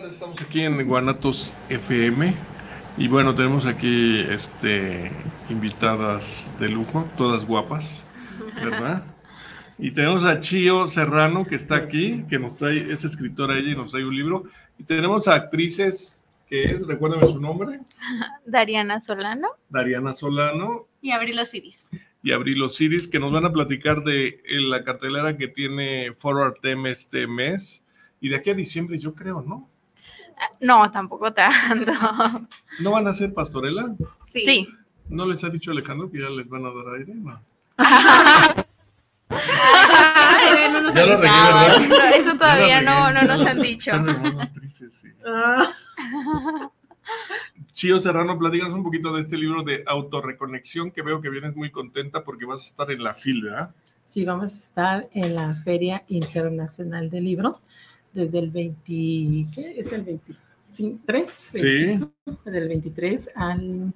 tardes, estamos aquí en Guanatos FM y bueno, tenemos aquí este, invitadas de lujo, todas guapas, ¿verdad? Y tenemos a Chío Serrano que está aquí, que nos trae, es escritora ella y nos trae un libro. Y tenemos a actrices, que es, recuérdame su nombre. Dariana Solano. Dariana Solano. Y Abril Osiris. Y Abril Osiris, que nos van a platicar de eh, la cartelera que tiene Forward Tem este mes. Y de aquí a diciembre, yo creo, ¿no? No, tampoco tanto. ¿No van a hacer pastorela? Sí. ¿No les ha dicho Alejandro que ya les van a dar aire? No. Ay, no nos Ya Eso todavía no, nos han dicho. Actrices, sí. Ah. Chío Serrano, platícanos un poquito de este libro de autorreconexión que veo que vienes muy contenta porque vas a estar en la FIL, ¿verdad? Sí, vamos a estar en la Feria Internacional del Libro desde el 20, ¿qué es el 23? 25, Del 23 al...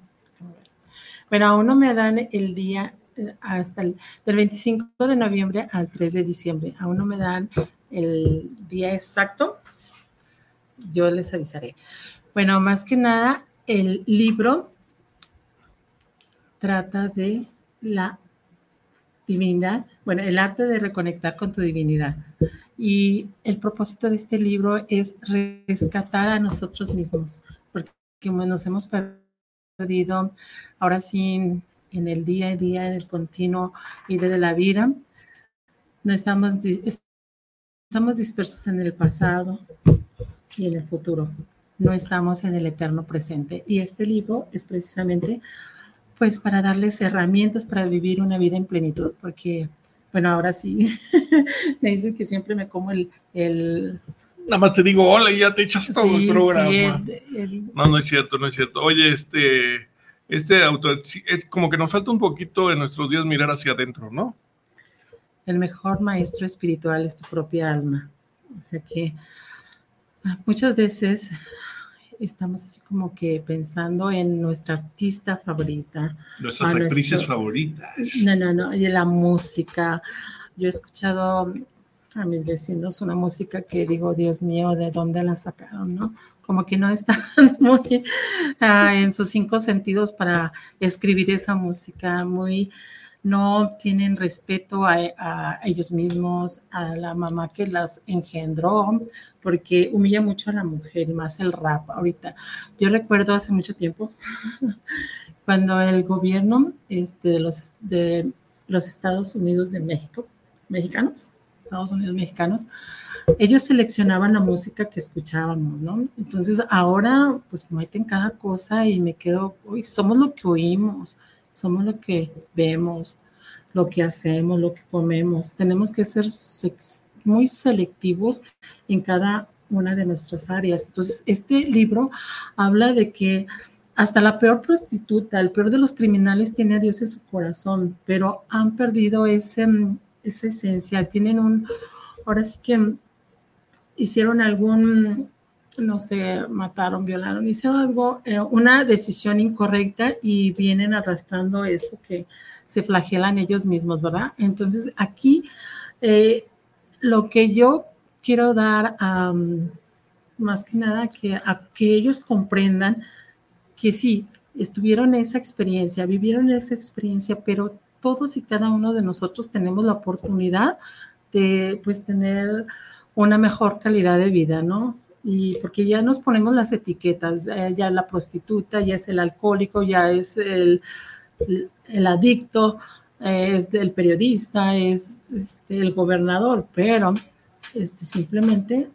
Bueno, aún no me dan el día eh, hasta el del 25 de noviembre al 3 de diciembre. Aún no me dan el día exacto. Yo les avisaré. Bueno, más que nada, el libro trata de la divinidad, bueno, el arte de reconectar con tu divinidad. Y el propósito de este libro es rescatar a nosotros mismos, porque nos hemos perdido ahora sí en el día a día, en el continuo y de la vida, no estamos, estamos dispersos en el pasado y en el futuro. No estamos en el eterno presente. Y este libro es precisamente pues para darles herramientas para vivir una vida en plenitud, porque, bueno, ahora sí, me dicen que siempre me como el... el Nada más te digo hola y ya te echas todo sí, el programa. sí, el- el- No, no es cierto, no es cierto. Oye, este, este autor, sí, es como que nos falta un poquito en nuestros días mirar hacia adentro, ¿no? el mejor maestro espiritual es tu propia alma. O sea que ah, muchas veces estamos así como que pensando en nuestra artista favorita. Nuestras actrices nuestro- favoritas. No, no, no, y la música. Yo he escuchado a mis vecinos una música que digo, Dios mío, ¿de dónde la sacaron, no? Como que no están muy ah, en sus cinco sentidos para escribir esa música, muy, no tienen respeto a, ellos mismos, a la mamá que las engendró, porque humilla mucho a la mujer más el rap ahorita. Yo recuerdo hace mucho tiempo cuando el gobierno este, de, los, de los Estados Unidos de México, mexicanos, Estados Unidos mexicanos, ellos seleccionaban la música que escuchábamos, ¿no? Entonces ahora pues meten cada cosa y me quedo, uy, somos lo que oímos, somos lo que vemos, lo que hacemos, lo que comemos. Tenemos que ser muy selectivos en cada una de nuestras áreas. Entonces, este libro habla de que hasta la peor prostituta, el peor de los criminales tiene a Dios en su corazón, pero han perdido ese, mm, esa esencia, tienen un, ahora sí que hicieron algún, no sé, mataron, violaron, hicieron algo, eh, una decisión incorrecta y vienen arrastrando eso que se flagelan ellos mismos, ¿verdad? Entonces, aquí eh, lo que yo quiero dar mm, más que nada, que, a que ellos comprendan que sí, estuvieron esa experiencia, vivieron esa experiencia, pero todos y cada uno de nosotros tenemos la oportunidad de pues tener una mejor calidad de vida, ¿no? Y porque ya nos ponemos las etiquetas, eh, ya la prostituta, ya es el alcohólico, ya es el, el, el adicto, eh, es del periodista, es este, el gobernador, pero este, simplemente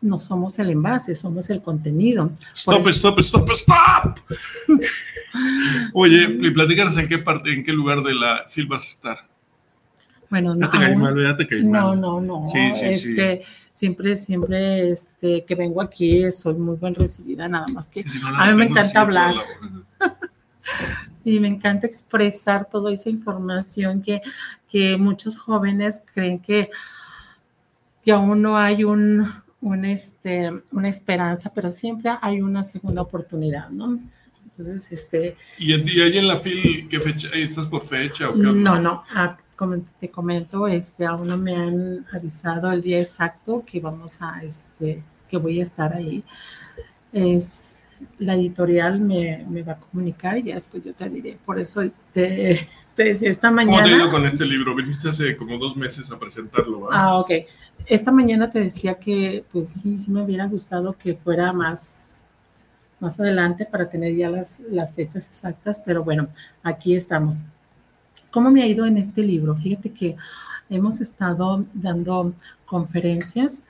no somos el envase, somos el contenido. Stop, stop, stop, stop. Oye, y platícanos en qué parte, en qué lugar de la fil vas a estar. Bueno, Ya te aún- mal, te No, no, no. Sí, sí, sí. este, Siempre, siempre este, que vengo aquí soy muy bien recibida, nada más que Si no, a mí me encanta hablar. y me encanta expresar toda esa información que, que muchos jóvenes creen que, que aún no hay un, un, este, una esperanza, pero siempre hay una segunda oportunidad, ¿no? Entonces, este, ¿Y, ahí en la fil qué fecha? ¿Estás por fecha o qué? No, no, ah, como te comento, este, aún no me han avisado el día exacto que vamos a, este, que voy a estar ahí. Es, la editorial me, me va a comunicar y ya después yo te diré. Por eso te, te decía esta ¿Cómo te ha ido mañana. con este libro? Viniste hace como dos meses a presentarlo, ¿verdad? Ah, ok. Esta mañana te decía que, pues sí, sí me hubiera gustado que fuera más, más adelante para tener ya las, las fechas exactas, pero bueno, aquí estamos. ¿Cómo me ha ido en este libro? Fíjate que hemos estado dando conferencias.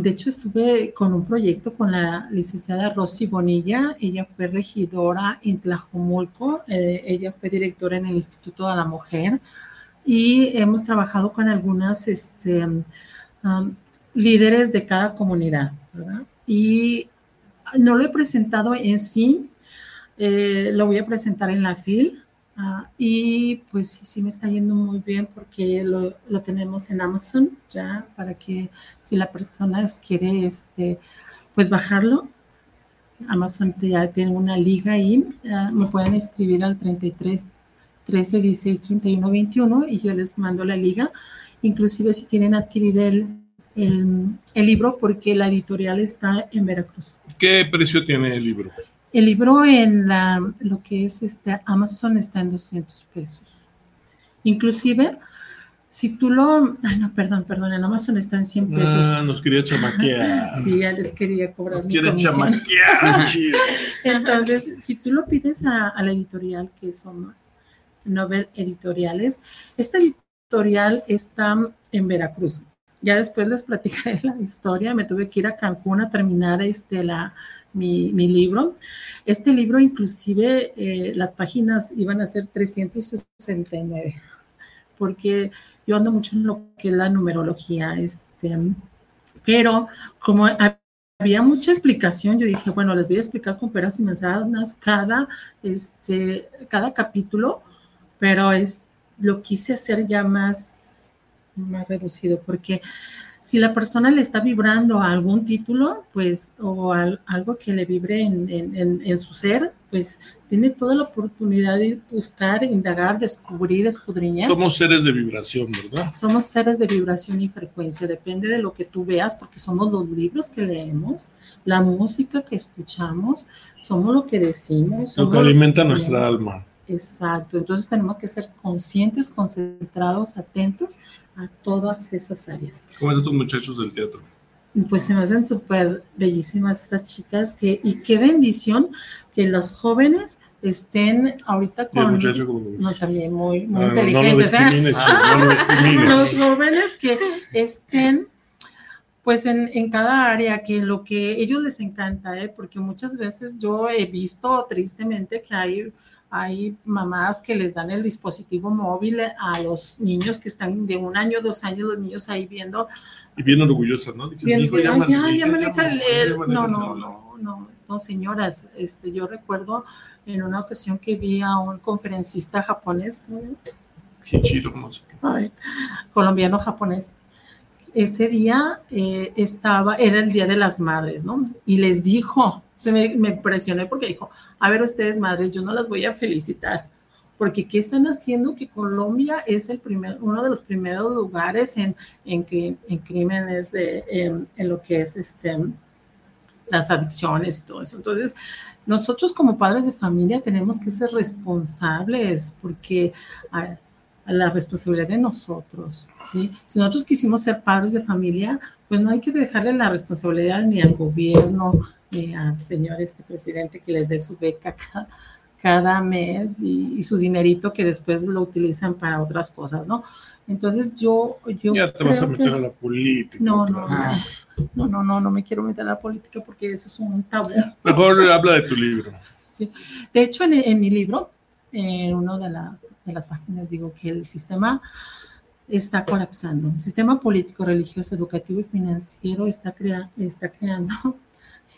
De hecho, estuve con un proyecto con la licenciada Rosy Bonilla. Ella fue regidora en Tlajomulco. eh, ella fue directora en el Instituto de la Mujer. Y hemos trabajado con algunas este, líderes de cada comunidad. ¿verdad? Y no lo he presentado en sí. eh, lo voy a presentar en la FIL. Ah, y pues sí, sí me está yendo muy bien porque lo, lo tenemos en Amazon ya para que si la persona quiere este, pues bajarlo, Amazon ya tiene una liga ahí, ah, me pueden escribir al 33 13 16 31 21 y yo les mando la liga, inclusive si quieren adquirir el, el libro porque la editorial está en Veracruz. ¿Qué precio tiene el libro? El libro en la, lo que es este Amazon está en 200 pesos. Inclusive, si tú lo... Ay, no, perdón, perdón, en Amazon está en 100 pesos. Ah, nos quería chamaquear. Sí, ya les quería cobrar Nos mi quiere comisión. chamaquear. Entonces, si tú lo pides a, a la editorial, que son Nobel Editoriales, esta editorial está en Veracruz. Ya después les platicaré la historia. Me tuve que ir a Cancún a terminar este, la, mi, mi libro. Este libro, inclusive, eh, las páginas iban a ser 369, porque yo ando mucho en lo que es la numerología, este, pero como había mucha explicación, yo dije, bueno, les voy a explicar con peras y manzanas cada, este, cada capítulo, pero es, lo quise hacer ya más, más reducido, porque si la persona le está vibrando a algún título, pues, o al- algo que le vibre en, en- en- en su ser, pues tiene toda la oportunidad de buscar, indagar, descubrir, escudriñar. Somos seres de vibración, ¿verdad? Somos seres de vibración y frecuencia, depende de lo que tú veas, porque somos los libros que leemos, la música que escuchamos, somos lo que decimos. Lo que alimenta que nuestra alma. Exacto, entonces tenemos que ser conscientes, concentrados, atentos a todas esas áreas. ¿Cómo están tus muchachos del teatro? Pues se me hacen súper bellísimas estas chicas que, y qué bendición que los jóvenes estén ahorita con... muchacho? No, también muy, muy Ah, no, no lo inteligentes. ¿eh? no lo los jóvenes que estén pues en, en cada área, que lo que ellos les encanta, ¿eh? porque muchas veces yo he visto tristemente que hay, hay mamás que les dan el dispositivo móvil a los niños que están de un año, dos años, los niños ahí viendo, Y bien orgullosa, ¿no? "Mi hijo "Ay, ya, maneja el- ya el-". maneja No, no, celular". no, no, no, señoras, este, yo recuerdo en una ocasión que vi a un conferencista japonés, chido, no sé. Ay, colombiano japonés. Ese día eh, estaba, era el Día de las Madres, ¿no? Y les dijo, se me, me impresioné porque dijo, a ver ustedes madres, yo no las voy a felicitar, porque ¿qué están haciendo? Que Colombia es el primer, uno de los primeros lugares en, en, en crímenes, de, en, lo que es este, las adicciones y todo eso. Entonces, nosotros como padres de familia tenemos que ser responsables porque... ah, a la responsabilidad de nosotros, ¿sí? Si nosotros quisimos ser padres de familia, pues no hay que dejarle la responsabilidad ni al gobierno, ni al señor este presidente que les dé su beca cada, cada mes y, y su dinerito que después lo utilizan para otras cosas, ¿no? Entonces yo, yo Ya te vas a meter que- a la política. No, no, no, no, no, no me quiero meter a la política porque eso es un tabú. Mejor habla de tu libro. Sí. De hecho, en, en mi libro, en una de, la- de las páginas digo que el sistema está colapsando. El sistema político, religioso, educativo y financiero está, crea- está creando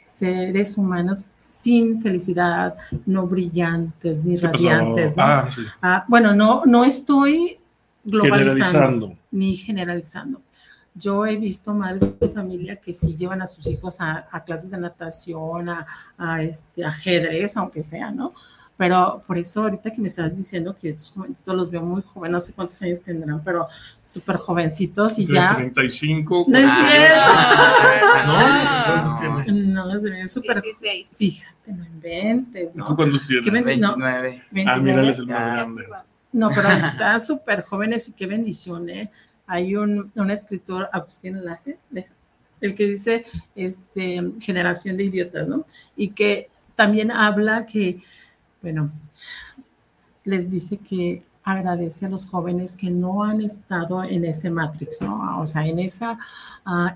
seres humanos sin felicidad, no brillantes ni radiantes. ¿no? Ah, sí. Ah, bueno, no, no estoy globalizando Generalizando. ni generalizando. Yo he visto madres de familia que sí llevan a sus hijos a, a clases de natación, a, a, este, ajedrez, aunque sea, ¿no? Pero por eso ahorita que me estabas diciendo que estos jovencitos los veo muy jóvenes, no sé cuántos años tendrán, pero súper jovencitos y De ya... 35. No es ¿Cuántos No, tienes? No, se ven súper... 16. Fíjate, no inventes, ¿Tú ¿no? cuántos tienes? ¿Qué ven- no, 29. Ah, mira, él 29. es el más Ya. grande. No, pero está súper jóvenes y qué bendición, ¿eh? Hay un, un escritor, Agustín Laje, de- el que dice este, generación de idiotas, ¿no? Y que también habla que, bueno, les dice que agradece a los jóvenes que no han estado en ese Matrix, ¿no? O sea, en ese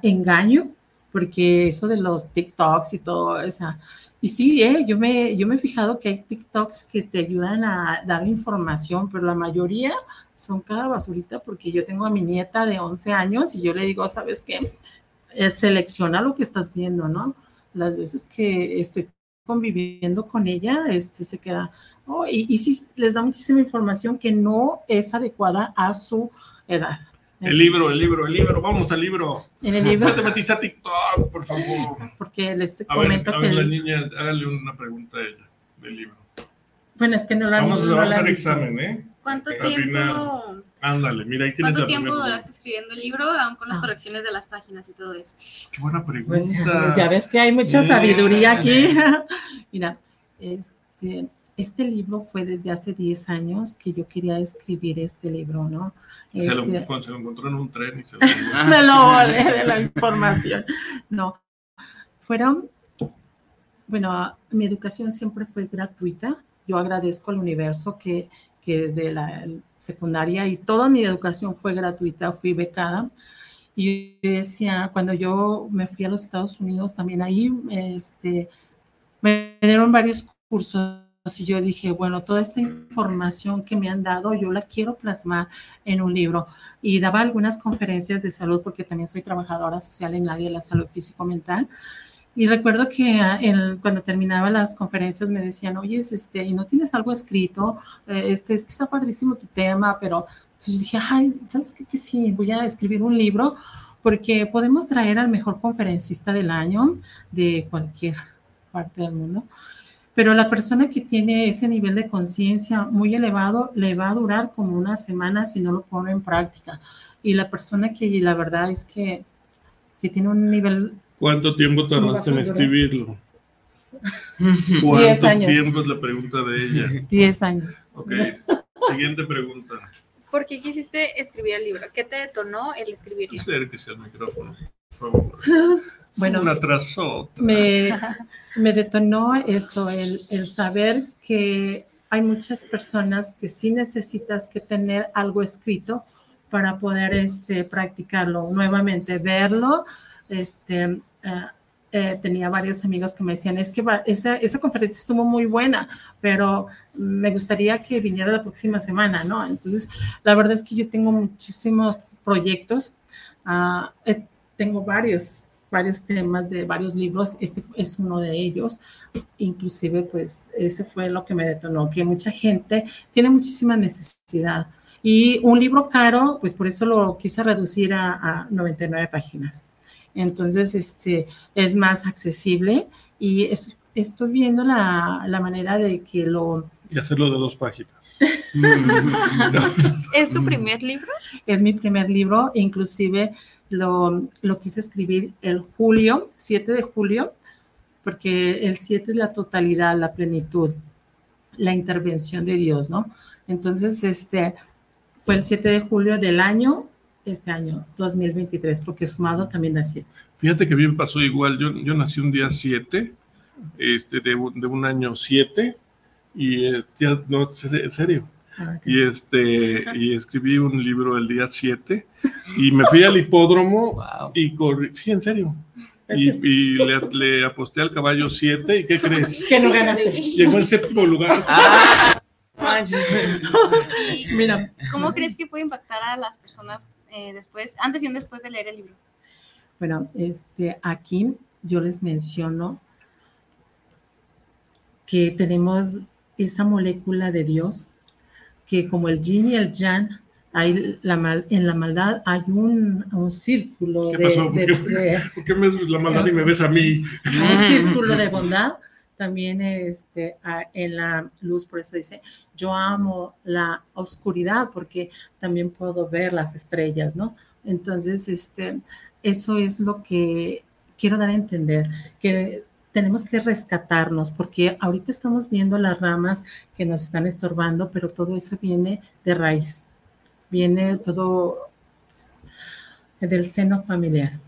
engaño, porque eso de los TikToks y todo, esa, y sí, eh, yo, me, yo me he fijado que hay TikToks que te ayudan a dar información, pero la mayoría son cada basurita porque yo tengo a mi nieta de 11 años y yo le digo, ¿sabes qué? Eh, selecciona lo que estás viendo, ¿no? Las veces que estoy conviviendo con ella, este, se queda, oh, y, y sí les da muchísima información que no es adecuada a su edad. El libro, el libro, el libro. Vamos al libro. En el libro, No te metiste a TikTok, por favor. porque les A ver, comento a que, ver, la el- niña, hágale una pregunta a ella del libro. bueno, es que no la Vamos, no vamos la a hacer examen, ¿eh? ¿Cuánto tiempo, final. Ándale, mira, ahí tienes ¿cuánto la tiempo duraste escribiendo el libro, aún con las Ah. correcciones de las páginas y todo eso? pregunta. Qué buena pregunta. Pues ya, ya ves que hay mucha sabiduría aquí. Mira, este, este libro fue desde hace 10 años que yo quería escribir este libro, ¿no? Se lo, Este, se lo encontró en un tren y se lo me lo volé de la información. No, fueron, bueno, mi educación siempre fue gratuita. Yo agradezco al universo que, que desde la secundaria y toda mi educación fue gratuita, fui becada. Y yo decía, cuando yo me fui a los Estados Unidos, también ahí este, me dieron varios cursos y yo dije, bueno, toda esta información que me han dado, yo la quiero plasmar en un libro. Y daba algunas conferencias de salud porque también soy trabajadora social en la área de la salud físico-mental. Y recuerdo que ah, cuando terminaba las conferencias me decían, oye, este, ¿y no tienes algo escrito? Eh, Este, es que está padrísimo tu tema, pero entonces dije, ay, ¿sabes qué? Que sí, voy a escribir un libro porque podemos traer al mejor conferencista del año de cualquier parte del mundo. Pero la persona que tiene ese nivel de conciencia muy elevado le va a durar como una semana si no lo pone en práctica. Y la persona que la verdad es que, que tiene un nivel ¿Cuánto tiempo tardaste en escribirlo? Diez ¿Cuánto años. tiempo es la pregunta de ella? 10 años. Ok, siguiente pregunta. ¿Por qué quisiste escribir el libro? ¿Qué te detonó el escribirlo? Acérquese al micrófono, por favor. Bueno, Una tras otra. me, me detonó eso, el, el saber que hay muchas personas que sí necesitas que tener algo escrito para poder este, practicarlo nuevamente, verlo. Este, eh, eh, tenía varios amigos que me decían, es que va- esa, esa conferencia estuvo muy buena, pero me gustaría que viniera la próxima semana, ¿no? Entonces, la verdad es que yo tengo muchísimos proyectos, eh, tengo varios, varios temas de varios libros, este es uno de ellos, inclusive pues ese fue lo que me detonó, que mucha gente tiene muchísima necesidad. Y un libro caro, pues por eso lo quise reducir a, a 99 páginas. Entonces, este, es más accesible y estoy, estoy viendo la, la manera de que lo, Y hacerlo de dos páginas. ¿Es tu primer libro? es mi primer libro, inclusive lo, lo quise escribir el julio, 7 de julio, porque el 7 es la totalidad, la plenitud, la intervención de Dios, ¿no? Entonces, este fue el 7 de julio del año, este año, 2023, porque sumado también da 7. Fíjate que bien pasó igual. Yo, yo nací un día 7, este, de, de un año 7, y eh, ya, no, en serio. Ah. Y este y escribí un libro el día 7 y me fui al hipódromo Wow. y corrí, sí, en serio. Y, y le, le aposté al caballo 7 y ¿qué crees? Que no ganaste. Llegó en séptimo lugar. ¿Y Mira, ¿Cómo crees que puede impactar a las personas eh, después, antes y un después de leer el libro? Bueno, este, aquí yo les menciono que tenemos esa molécula de Dios, que como el yin y el yang, hay la mal- en la maldad hay un, un círculo ¿Qué de, pasó? ¿Por de- qué, de- por qué me ves la maldad y me ves a mí? un círculo de bondad. También este, en la luz, por eso dice, yo amo la oscuridad porque también puedo ver las estrellas, ¿no? Entonces, este, eso es lo que quiero dar a entender, que tenemos que rescatarnos porque ahorita estamos viendo las ramas que nos están estorbando, pero todo eso viene de raíz, viene todo pues, del seno familiar.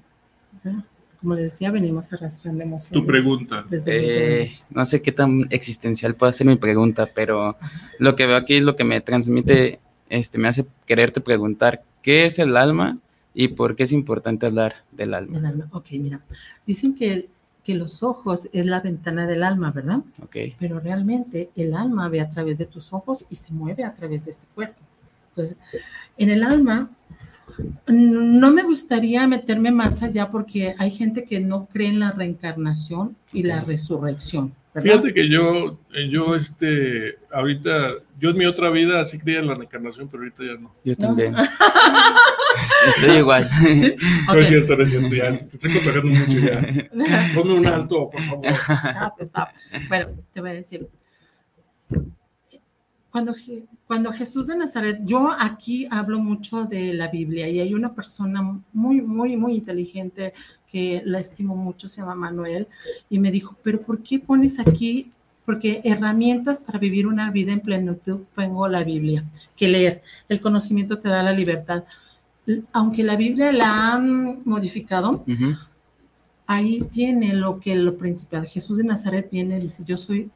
¿verdad? Como les decía, venimos arrastrando emociones. Tu pregunta. Eh, no sé qué tan existencial puede ser mi pregunta, pero lo que veo aquí, lo que me transmite, este, me hace quererte preguntar, ¿qué es el alma y por qué es importante hablar del alma? El alma. Ok, mira, dicen que, que los ojos es la ventana del alma, ¿verdad? Ok. Pero realmente el alma ve a través de tus ojos y se mueve a través de este cuerpo. Entonces, en el alma, no me gustaría meterme más allá porque hay gente que no cree en la reencarnación y la resurrección, ¿verdad? Fíjate que yo, yo, este, ahorita, yo en mi otra vida sí creía en la reencarnación, pero ahorita ya no. Yo también. Estoy igual. No Ok. es cierto, no es cierto, ya te estoy contagiando mucho ya. Ponme un alto, por favor. Ah, pues, ah, Bueno, te voy a decir. Cuando, cuando Jesús de Nazaret, yo aquí hablo mucho de la Biblia y hay una persona muy, muy, muy inteligente que la estimo mucho, se llama Manuel, y me dijo, pero ¿por qué pones aquí? Porque herramientas para vivir una vida en plenitud pongo la Biblia, que leer. El conocimiento te da la libertad. Aunque la Biblia la han modificado, ahí tiene lo que lo principal. Jesús de Nazaret viene y dice, yo soy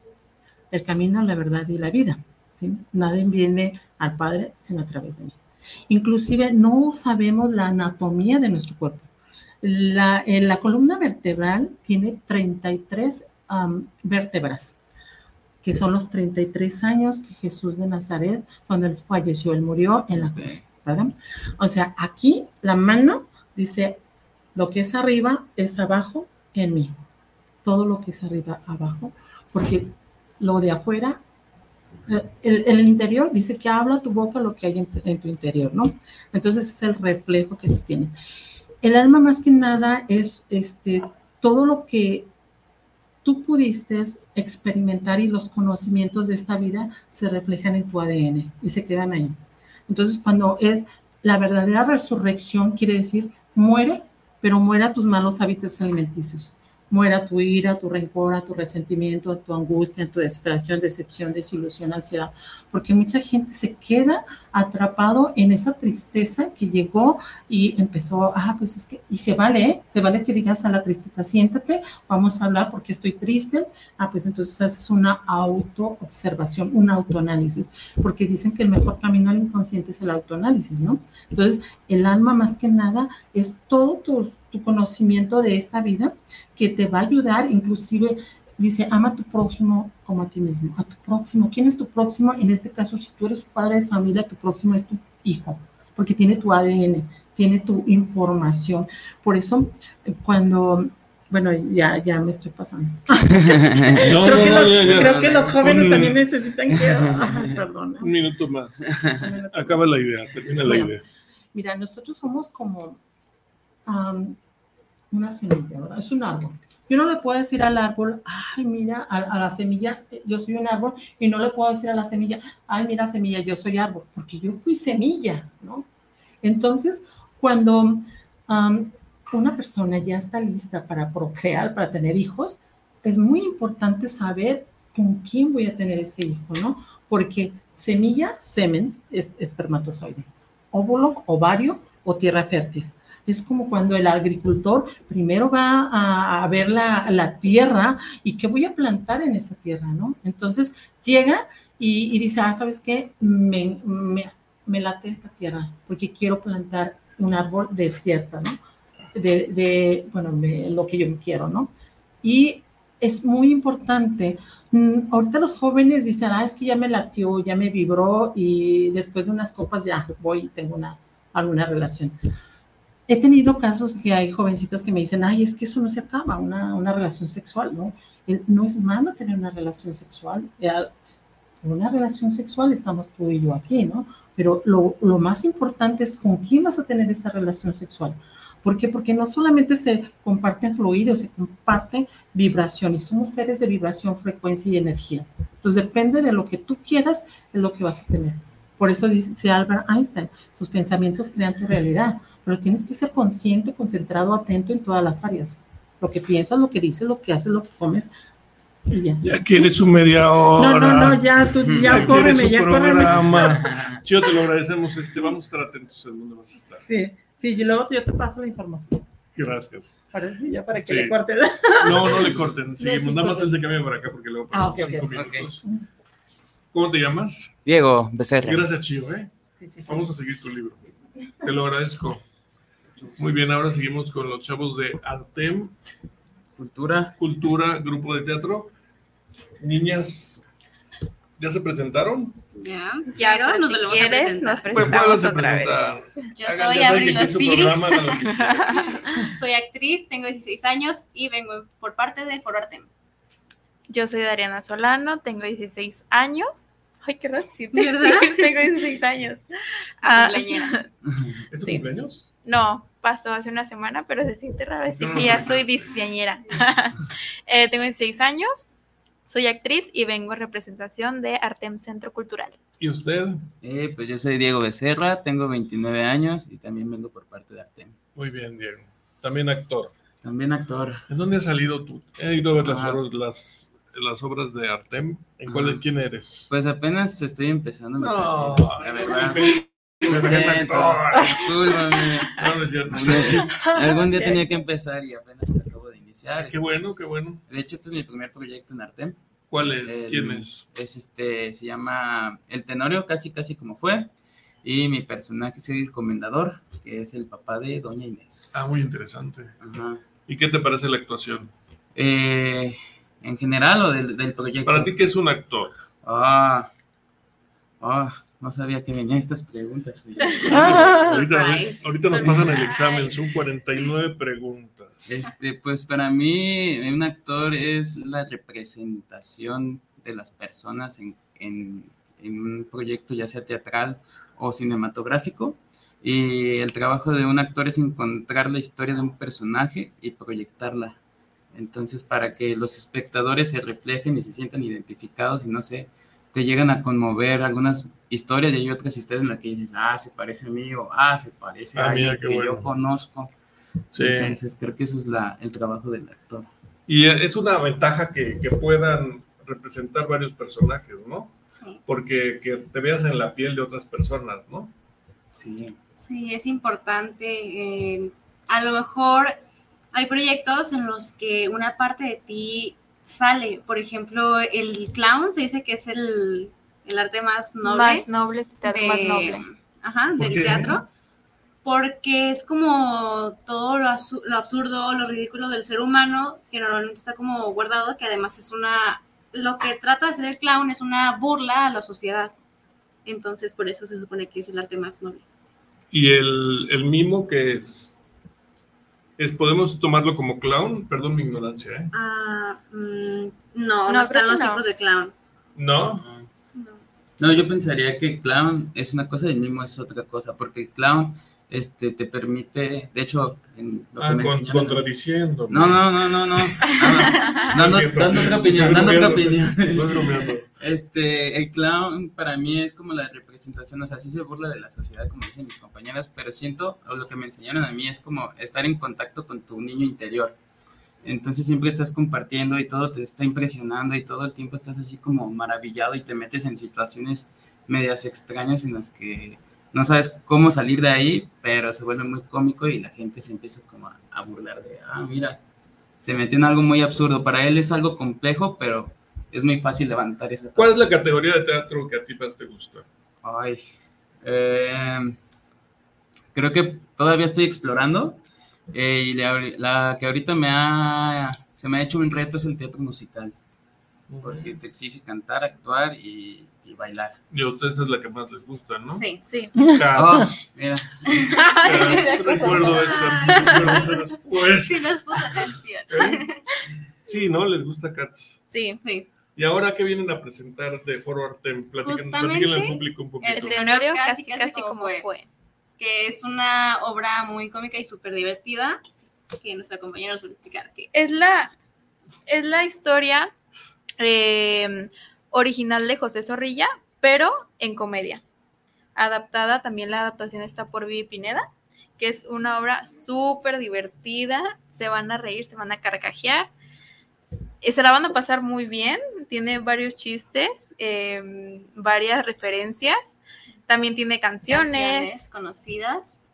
el camino, la verdad y la vida. ¿sí? Nadie viene al Padre sino a través de mí. Inclusive no sabemos la anatomía de nuestro cuerpo. La, la columna vertebral tiene 33 am, vértebras, que son los 33 años que Jesús de Nazaret, cuando él falleció, él murió en la cruz, O sea, aquí la mano dice, lo que es arriba es abajo en mí. Todo lo que es arriba, abajo, porque lo de afuera, eh, el, el interior dice que habla tu boca lo que hay en, en tu interior, ¿no? Entonces es el reflejo que tú tienes. El alma más que nada es este, todo lo que tú pudiste experimentar y los conocimientos de esta vida se reflejan en tu ADN y se quedan ahí. Entonces, cuando es la verdadera resurrección, quiere decir, muere, pero muera tus malos hábitos alimenticios. Muera tu ira, tu rencor, tu resentimiento, tu angustia, tu desesperación, decepción, desilusión, ansiedad. Porque mucha gente se queda atrapado en esa tristeza que llegó y empezó, ah, pues es que, y se vale, ¿eh? se vale que digas a la tristeza, siéntate, vamos a hablar porque estoy triste. Ah, pues entonces haces una autoobservación, un autoanálisis, porque dicen que el mejor camino al inconsciente es el autoanálisis, ¿no? Entonces, el alma más que nada es todo tu, tu conocimiento de esta vida que te va a ayudar, inclusive dice, ama a tu prójimo como a ti mismo, a tu próximo. ¿Quién es tu próximo? En este caso, si tú eres padre de familia, tu próximo es tu hijo, porque tiene tu ADN, tiene tu información. Por eso, eh, cuando, bueno, ya, ya me estoy pasando. No, creo, no, que no, los, ya, ya. creo que los jóvenes Un- también necesitan que... Ay, perdona. Un minuto más. Acaba la idea, termina la idea. Mira, nosotros somos como am, una semilla, ¿verdad? Es un árbol. Yo no le puedo decir al árbol, ay, mira, a, la semilla, eh, yo soy un árbol, y no le puedo decir a la semilla, ay, mira, semilla, yo soy árbol, porque yo fui semilla, ¿no? Entonces, cuando am, una persona ya está lista para procrear, para tener hijos, es muy importante saber con quién voy a tener ese hijo, ¿no? Porque semilla, semen, es espermatozoide óvulo, ovario o tierra fértil. Es como cuando el agricultor primero va a, ver la, tierra y qué voy a plantar en esa tierra, ¿no? Entonces llega y, y dice, ah, ¿sabes qué? Me, me, me late esta tierra porque quiero plantar un árbol de cierta, ¿no? De, bueno, lo que yo quiero, ¿no? Y es muy importante. Mm, Ahorita los jóvenes dicen, ah, es que ya me latió, ya me vibró y después de unas copas ya voy tengo una, alguna relación. He tenido casos que hay jovencitas que me dicen, ay, es que eso no se acaba, una, una relación sexual, ¿no? No es malo tener una relación sexual. eh, una relación sexual estamos tú y yo aquí, ¿no? Pero lo, lo más importante es con quién vas a tener esa relación sexual. ¿Por qué? Porque no solamente se comparten fluidos, se comparten vibraciones. Somos seres de vibración, frecuencia y energía. Entonces depende de lo que tú quieras, es lo que vas a tener. Por eso dice Albert Einstein, tus pensamientos crean tu realidad, pero tienes que ser consciente, concentrado, atento en todas las áreas. Lo que piensas, lo que dices, lo que haces, lo que comes. Y ya. Ya quieres su media hora. No, no, no, ya, tú, ya quieres córreme, ya córreme. programa. Chido, te lo agradecemos. Este, vamos a estar atentos en dónde vas a estar. Sí, sí, y luego yo te paso la información. Gracias. Para, sí, ya para que Sí. le cortes. No, no le corten. No, Seguimos. sí, Nada más corten. él se cambia para acá porque luego Ah, ok, cinco ok. minutos. ¿Cómo te llamas? Diego Becerra. Gracias, Chivo, ¿eh? Sí, sí, sí. Vamos a seguir tu libro. Te lo agradezco. Muy bien, ahora seguimos con los chavos de Artem, Cultura. Cultura, Grupo de Teatro. Niñas, ¿ya se presentaron? Ya, Ya, claro, pues, nos si a quieres, presentar. nos Pues, ¿puedo presentamos se otra vez. presentar? Yo Hagan, soy Abril Osiris, lo soy actriz, tengo 16 años y vengo por parte de Foro Artem. Yo soy Dariana Solano, tengo 16 años. Ay, qué decir, tengo 16 años. Ah, cumpleañera. ¿Es tu Sí. cumpleaños? no, pasó hace una semana, pero se siente raro decir No, que ya no, soy diseñera. Eh, tengo 16 años, soy actriz y vengo en representación de Artem Centro Cultural. ¿Y usted? Eh, pues yo soy Diego Becerra, tengo 29 años y también vengo por parte de Artem. Muy bien, Diego. También actor. También actor. ¿En dónde has salido tú? He ido a ver las, Ah. las, las obras de Artem. ¿En cuál. ¿Quién eres? Pues apenas estoy empezando mi No, la verdad. Lo siento, discúlpame. No, no es cierto. Algún- Algún día tenía que empezar y apenas acabo de iniciar. Qué bueno, qué bueno. De hecho, este es mi primer proyecto en Artem. ¿Cuál es? El- ¿Quién es? Es este, se llama El Tenorio, casi casi como fue. Y mi personaje es el comendador, que es el papá de Doña Inés. Ah, muy interesante. Ajá. ¿Y qué te parece la actuación? Eh, en general o del, del proyecto. Para ti, ¿qué es un actor? Ah, ah, no sabía que venían estas preguntas. Ahorita, Surprise. ahorita nos pasan el examen, son 49 preguntas. Este, pues para mí, un actor es la representación de las personas en, en- en un proyecto, ya sea teatral o cinematográfico. Y el trabajo de un actor es encontrar la historia de un personaje y proyectarla. Entonces, para que los espectadores se reflejen y se sientan identificados y no sé, te llegan a conmover algunas historias y hay otras historias en las que dices, ah, se parece a mí o ah, se parece a Ah, alguien mira, qué que bueno. yo conozco. Sí. Entonces creo que eso es la, el trabajo del actor. Y es una ventaja que, que puedan representar varios personajes, ¿no? Sí. Porque que te veas en la piel de otras personas, ¿no? Sí. Sí, es importante. eh, a lo mejor hay proyectos en los que una parte de ti sale. Por ejemplo, el clown se dice que es el, el arte más noble. Más noble, el teatro más noble. Ajá, ¿Por del qué? teatro. Porque es como todo lo absurdo, lo ridículo del ser humano, que normalmente está como guardado, que además es una... Lo que trata de hacer el clown es una burla a la sociedad. Entonces, por eso se supone que es el arte más noble. Y el, el mimo que es, es, ¿podemos tomarlo como clown? Perdón mi ignorancia, ¿eh? Ah, mm, no, no, No, están los no. tipos de clown. ¿No? No. No, yo pensaría que clown es una cosa y el mimo es otra cosa, porque el clown este, te permite, de hecho, en lo que Ah, me con- enseñaron. contradiciendo. No, no, no, no, no. Ah, Dando, dando otra opinión, Estoy dando otra opinión. Este, el clown para mí es como la representación, o sea, sí se burla de la sociedad, como dicen mis compañeras, pero siento, o lo que me enseñaron a mí es como estar en contacto con tu niño interior. Entonces siempre estás compartiendo y todo te está impresionando y todo el tiempo estás así como maravillado y te metes en situaciones medias extrañas en las que no sabes cómo salir de ahí, pero se vuelve muy cómico y la gente se empieza como a, a burlar de, ah, mira, se metió en algo muy absurdo. Para él es algo complejo, pero es muy fácil levantar esa ¿Cuál es la categoría de teatro que a ti más te gusta? Ay, eh, creo que todavía estoy explorando eh, y la, la que ahorita me ha, se me ha hecho un reto es el teatro musical, porque te exige cantar, actuar y, y bailar. Y a ustedes es la que más les gusta, ¿no? Sí. Sí. Oh, Cats. mira, Cats, recuerdo eso. recuerdo eso después. Sí, nos puso atención. ¿Eh? Sí, ¿no? Les gusta Cats. Sí. Sí. ¿Y ahora qué vienen a presentar de Foro Artem? Platíquenle al público un poquito. El tenorio Casi, casi, casi casi como como fue. fue. Que es una obra muy cómica y súper divertida. Que nuestra compañera nos va a explicar qué Es la, es la historia eh, original de José Zorrilla, pero en comedia. Adaptada, también la adaptación está por Vivi Pineda, que es una obra súper divertida. Se van a reír, se van a carcajear. Eh, Se la van a pasar muy bien. Tiene varios chistes, eh, varias referencias. También tiene canciones. canciones conocidas.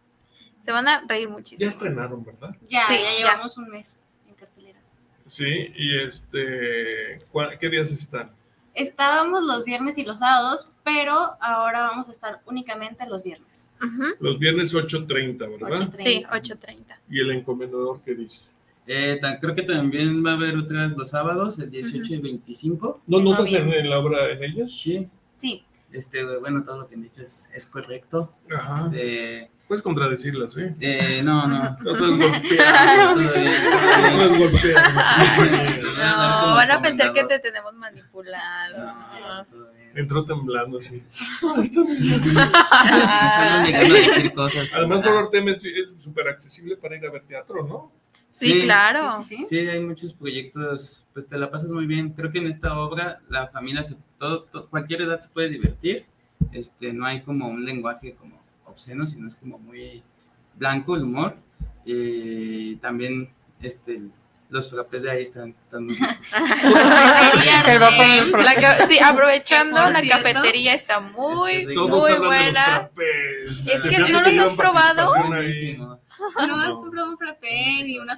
Se van a reír Ya muchísimo. estrenaron, ¿verdad? Ya, Sí, ya ya. llevamos un mes en cartelera. Sí, y este, ¿cuál- ¿qué días están? Estábamos los viernes y los sábados, pero ahora vamos a estar únicamente los viernes. Los viernes 8.30, ¿verdad? 8:30. Sí, 8.30. ¿Y el encomendador qué dice? eh, creo que también va a haber otras los sábados, el 18 y 25. ¿No notas en, en la obra en ellas? Sí, Sí, este, bueno, todo lo que han dicho es, es correcto. Ajá. Este, Puedes contradecirlas, ¿eh? eh, no, no. No golpear. Todo bien, No No, van a pensar que te tenemos manipulado. No, bien. Entró temblando así. Están obligando a decir cosas. Además, Foro Artem es súper accesible para ir a ver teatro, ¿no? Sí, Sí, claro. sí, sí, sí. Sí, hay muchos proyectos, pues te la pasas muy bien. Creo que en esta obra la familia, se, todo, to- cualquier edad se puede divertir. Este, no hay como un lenguaje como obsceno, sino es como muy blanco el humor. Y también este, los frappés de ahí están, están muy la sí, aprovechando, la cierto, cafetería está muy, Este, Todos muy buena. Es que ¿no los has probado? No, has No. comprado un frappé ni una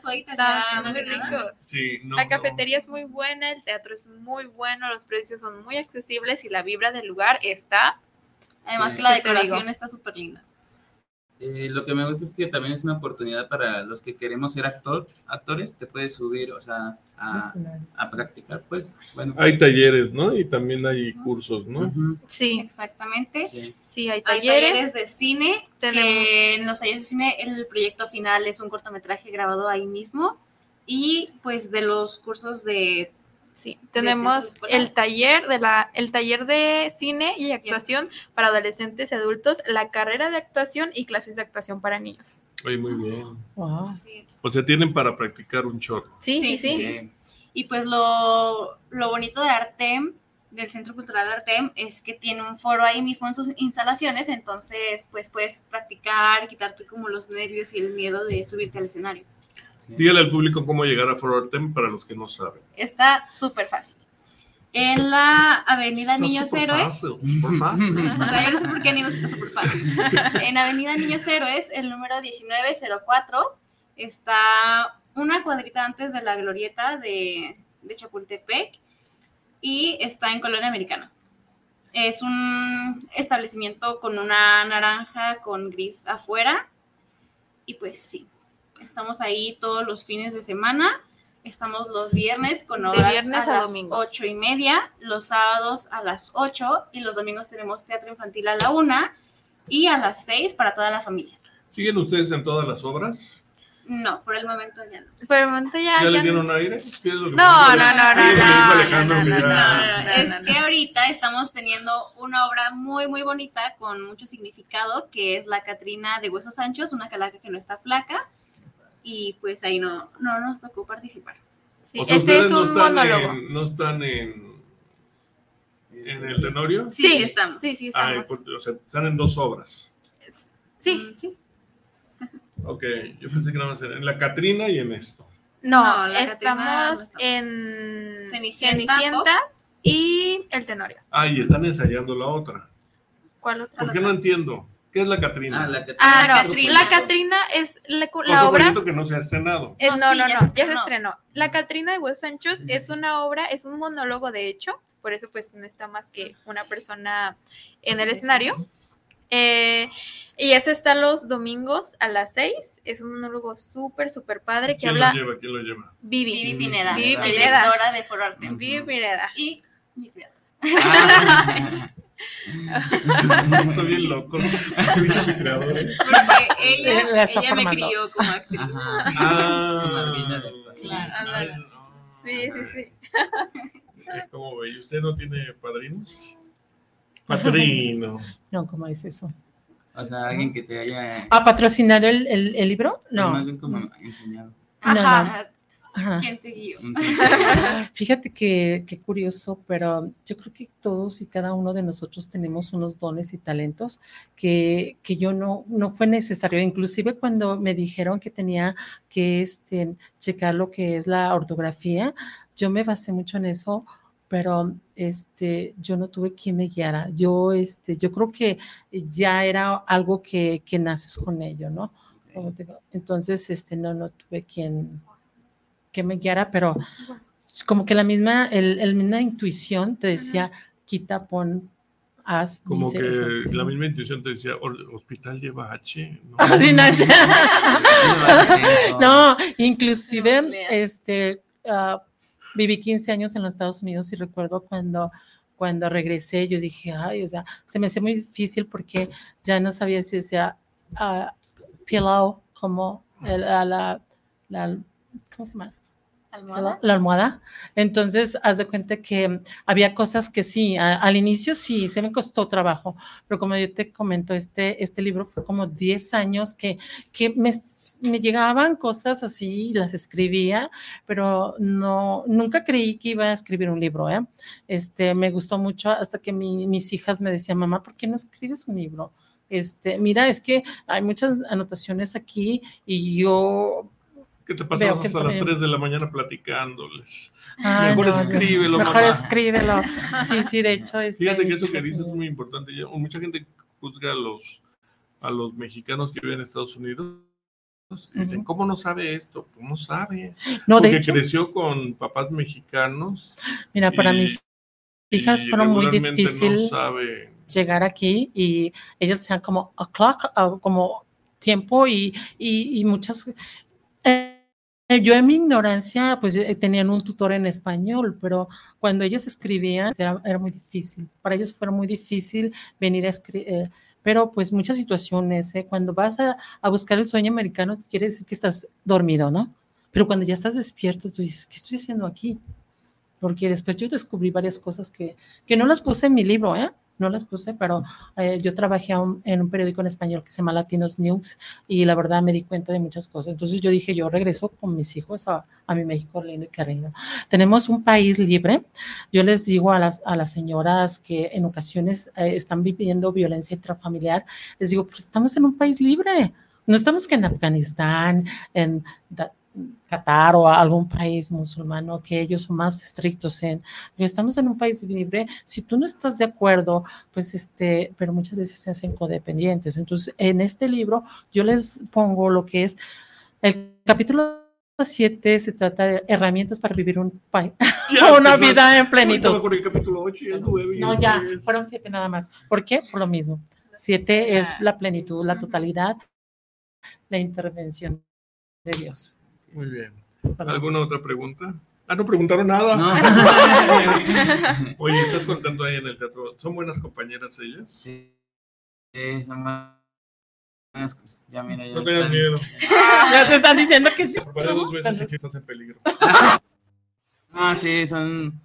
muy ni nada. rico. Sí, no, La no. cafetería es muy buena, el teatro es muy bueno, los precios son muy accesibles y la vibra del lugar está. Además Sí. que la decoración está súper linda. Eh, lo que me gusta es que también es una oportunidad para los que queremos ser actor, actores, te puedes subir, o sea, a, a practicar, pues. Bueno, Hay talleres, ¿no? Y también hay cursos, ¿no? Sí, Exactamente. sí. sí, hay Hay talleres. talleres de cine, Tenemos- que en los talleres de cine el proyecto final es un cortometraje grabado ahí mismo y pues de los cursos de Sí, tenemos el taller de la, el taller de cine y actuación para adolescentes y adultos, la carrera de actuación y clases de actuación para niños. Oye, muy bien. Wow. O sea, tienen para practicar un chorro. Sí, sí, Sí, sí. Sí. y pues lo, lo bonito de Artem del Centro Cultural Artem es que tiene un foro ahí mismo en sus instalaciones, entonces pues puedes practicar, quitarte como los nervios y el miedo de subirte al escenario. Sí. Dígale al público cómo llegar a Foro Artem para los que no saben. Está súper fácil. En la Avenida Está Niños súper Héroes, fácil, súper fácil. O sea, yo no sé por qué Niños está súper fácil. En Avenida Niños Héroes, el número 1904, está una cuadrita antes de la glorieta de, de Chapultepec y está en Colonia Americana. Es un establecimiento con una naranja con gris afuera. Y pues sí, estamos ahí todos los fines de semana. Estamos los viernes con De horas viernes a, a las domingo. ocho y media, los sábados a las 8 y los domingos tenemos teatro infantil a la una y a las 6 para toda la familia. ¿Siguen ustedes en todas las obras? No, por el momento ya no. Por el momento ya. ¿Ya, le dieron aire? ¿Qué es lo que No, no, no, no, no, no, no, no, No, no, no, no, es no, que no. ahorita estamos teniendo una obra muy, muy bonita con mucho significado, que es la Catrina de Huesos Anchos, una calaca que no está flaca, y pues ahí no, no nos tocó participar. Sí, O sea, este es ustedes no un están monólogo. en- ¿No están en, en el Tenorio? Sí, sí estamos. Sí, sí, Ah, estamos. o sea, están en dos obras. Sí, Mm, sí. Ok, yo pensé que nada más era en la Catrina y en esto. no, No, la Catrina no estamos en Cenicienta, Cenicienta y el Tenorio. Ah, y están ensayando la otra. ¿Cuál otra? ¿Por qué no entiendo? ¿Qué es la Catrina? Ah, la Ah, La no, Catrina. la Catrina es la, Otro la obra. que no se ha estrenado. Eh, No, no, sí, no, ya no, se ya se estrenó. La Catrina de Wes Sanchos es una obra, es un monólogo de hecho, por eso pues no está más que una persona en el escenario. Eh, y ese está los domingos a las 6. Es un monólogo súper, súper padre que ¿Quién habla lo lleva? ¿Quién lo lleva? Vivi. Vivi Pineda, Vivi la Pineda. directora de Foro Arte. Vivi Pineda. Y mi. Ah, Está bien loco. Dice mi creador. Porque ella, ella me crió como actriz. Ajá. Ah, Su madrina de actuación. Claro. Ay, no. Sí, sí, sí. Eh, ¿Cómo ve? ¿Y usted no tiene padrinos? Patrino. No, ¿cómo es eso? O sea, alguien que te haya ¿Ha patrocinado el, el- el libro? No. más bien como enseñado. No, no. Ajá. ¿Quién te guió? Fíjate que, qué curioso, pero yo creo que todos y cada uno de nosotros tenemos unos dones y talentos que, que yo no, no fue necesario. Inclusive cuando me dijeron que tenía que este, checar lo que es la ortografía, yo me basé mucho en eso, pero este, yo no tuve quien me guiara. Yo, este, yo creo que ya era algo que, que naces con ello, ¿no? Entonces, este, no, no tuve quien, que me guiara, pero como que la misma, el, el misma intuición te decía, quita, pon, haz, Como dice que eso. la misma intuición te decía, "Hor- hospital lleva H. ¿no? Ah, inclusive, No, este, ah, viví 15 años en los Estados Unidos y recuerdo cuando, cuando regresé, yo dije, ay, o sea, se me hacía muy difícil porque ya no sabía si decía ah, pillow, como el- a la, la, ¿cómo se llama? ¿Almohada? la, almohada. Entonces, haz de cuenta que había cosas que sí, al inicio sí, se me costó trabajo, pero como yo te comento, este, este libro fue como 10 años que, que me, me llegaban cosas así, las escribía, pero no, nunca creí que iba a escribir un libro, ¿eh? Este, me gustó mucho hasta que mi- mis hijas me decían, mamá, ¿por qué no escribes un libro? Este, mira, es que hay muchas anotaciones aquí y yo Que te que hasta las está bien. 3 de la mañana platicándoles. Ay, Mejor no, escríbelo, Mejor mamá. escríbelo. Sí, sí, de hecho. este, Fíjate que eso que dices es muy importante. Mucha gente juzga a los, a los mexicanos que viven en Estados Unidos. Y dicen. ¿cómo no sabe esto? No sabe. No, de Porque hecho, creció con papás mexicanos. mira, para y- mis hijas fueron muy regularmente difícil No llegar aquí y ellos decían como o'clock, ah, como tiempo y, y, y muchas... eh, yo en mi ignorancia, pues eh, tenían un tutor en español, pero cuando ellos escribían era, era muy difícil. Para ellos fue muy difícil venir a escribir. pero pues muchas situaciones, ¿eh? cuando vas a, a buscar el sueño americano, quiere decir que estás dormido, ¿no? Pero cuando ya estás despierto, tú dices, ¿qué estoy haciendo aquí? Porque después yo descubrí varias cosas que, que no las puse en mi libro, ¿eh? No las puse, pero eh, yo trabajé en un periódico en español que se llama Latinos News y la verdad me di cuenta de muchas cosas. Entonces yo dije, yo regreso con mis hijos a, a mi México lindo y querido. Tenemos un país libre. Yo les digo a las, a las señoras que en ocasiones eh, están viviendo violencia intrafamiliar, les digo, pues estamos en un país libre. No estamos que en Afganistán, en Qatar o algún país musulmano que ellos son más estrictos en. Estamos en un país libre. Si tú no estás de acuerdo, pues este, pero muchas veces se hacen codependientes. Entonces, en este libro yo les pongo lo que es el capítulo 7 se trata de herramientas para vivir un país, una vida en plenitud. con el capítulo 8 y el 9. y No, el ya, 10. fueron siete nada más. ¿Por qué? Por lo mismo. Siete es la plenitud, la totalidad, la intervención de Dios. Muy bien. ¿Alguna otra pregunta? Ah, no preguntaron nada. No. Oye, estás contando ahí en el teatro. ¿Son buenas compañeras ellas? Sí, sí, son buenas. Ya mira, ya No tengas están- miedo. Ya te están diciendo que sí. Para dos veces sí estás en peligro. Ah, sí, son.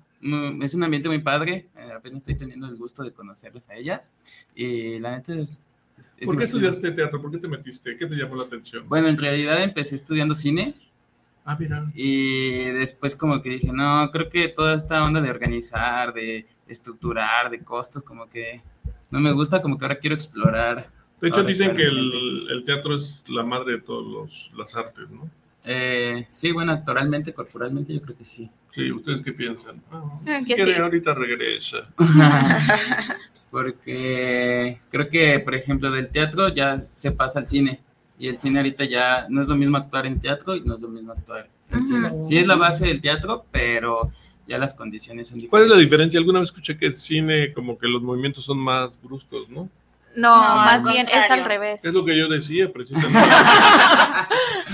Es un ambiente muy padre. eh, apenas estoy teniendo el gusto de conocerlas a ellas. Y la neta es. es- es ¿Por qué divertido. estudiaste teatro? ¿Por qué te metiste? ¿Qué te llamó la atención? Bueno, en realidad empecé estudiando cine Ah, mira. y después como que dije, no, creo que toda esta onda de organizar, de estructurar, de costos, como que no me gusta, como que ahora quiero explorar. De hecho, dicen que el, el teatro es la madre de todas las artes, ¿no? Eh, sí, bueno, actoralmente, corporalmente, yo creo que sí. Sí, ¿ustedes qué piensan? Si que sí. ahorita regresa. porque creo que, por ejemplo, del teatro ya se pasa al cine. Y el cine ahorita ya no es lo mismo actuar en teatro y no es lo mismo actuar en cine. Sí es la base del teatro, pero ya las condiciones son diferentes. ¿Cuál es la diferencia? Alguna vez escuché que el cine como que los movimientos son más bruscos, ¿no? No, No, más bien es contrario. al revés. Es lo que yo decía precisamente.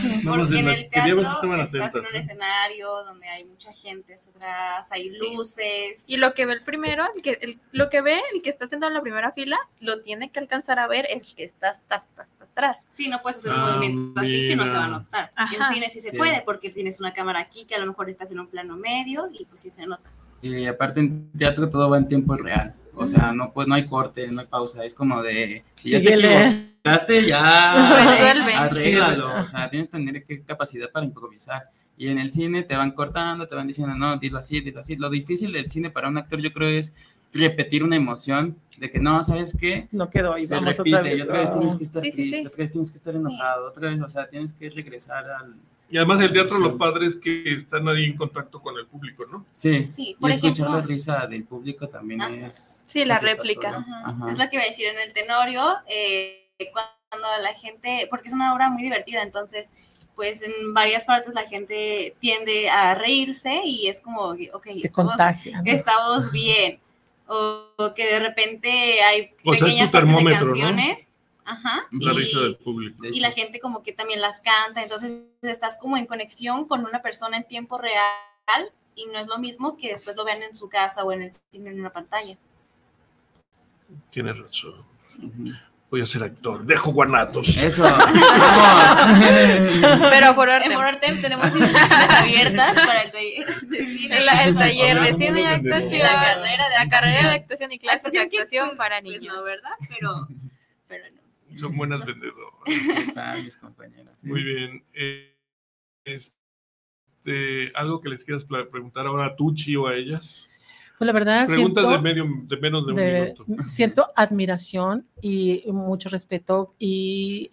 Vamos, Porque en el teatro estás en un ¿eh? escenario donde hay mucha gente atrás, hay Sí. luces. Y lo que ve el primero, el que, el- lo que ve el que está sentado en la primera fila, lo tiene que alcanzar a ver el que está hasta, atrás. Sí, no puedes hacer un Ah, movimiento así que no se va a mira. notar. Ajá. En cine sí se Sí. puede porque tienes una cámara aquí que a lo mejor estás en un plano medio y pues sí se nota. Y aparte en teatro todo va en tiempo real. O sea, no, pues, no hay corte, no hay pausa. Es como de, si ya te equivocaste, ya Resuelve. arréglalo. O sea, tienes que tener capacidad para improvisar. Y en el cine te van cortando, te van diciendo, no, dilo así, dilo así. Lo difícil del cine para un actor, yo creo, es repetir una emoción de que no, ¿sabes qué? No quedó y Se vamos repite otra vez. y otra vez tienes que estar Sí, sí, triste, sí. otra vez tienes que estar enojado, otra vez, o sea, tienes que regresar al... Y además el teatro lo padre es que están ahí en contacto con el público, ¿no? Sí, Sí, y por escuchar ejemplo- la risa del público también Ajá. es... Sí, la réplica. Ajá. Ajá. Es lo que iba a decir en el Tenorio, eh, cuando la gente, porque es una obra muy divertida, entonces, pues en varias partes la gente tiende a reírse y es como, ok, Que estamos, contagia. ¿no? estamos bien. O, o que de repente hay O sea, es pequeñas tu partes de termómetro, ¿no? Canciones. Ajá. La y- risa del público. De y hecho. la gente como que también las canta, entonces estás como en conexión con una persona en tiempo real y no es lo mismo que después lo vean en su casa o en el cine en una pantalla. Tienes razón. Voy a ser actor. Dejo guanatos. Eso, vamos. Pero por arte. En Mortem tenemos inscripciones abiertas para el taller de cine. El, el taller de cine y actuación. La carrera de la carrera de actuación. y clases de Actuación, pues, para pues niños. no, ¿verdad? Pero. Son buenas vendedoras. Mis sí. Muy bien. Eh, este, ¿Algo que les quieras preguntar ahora a Tucci o a ellas? Pues la verdad Preguntas siento, de, medio, de menos de un de- minuto. siento admiración y mucho respeto y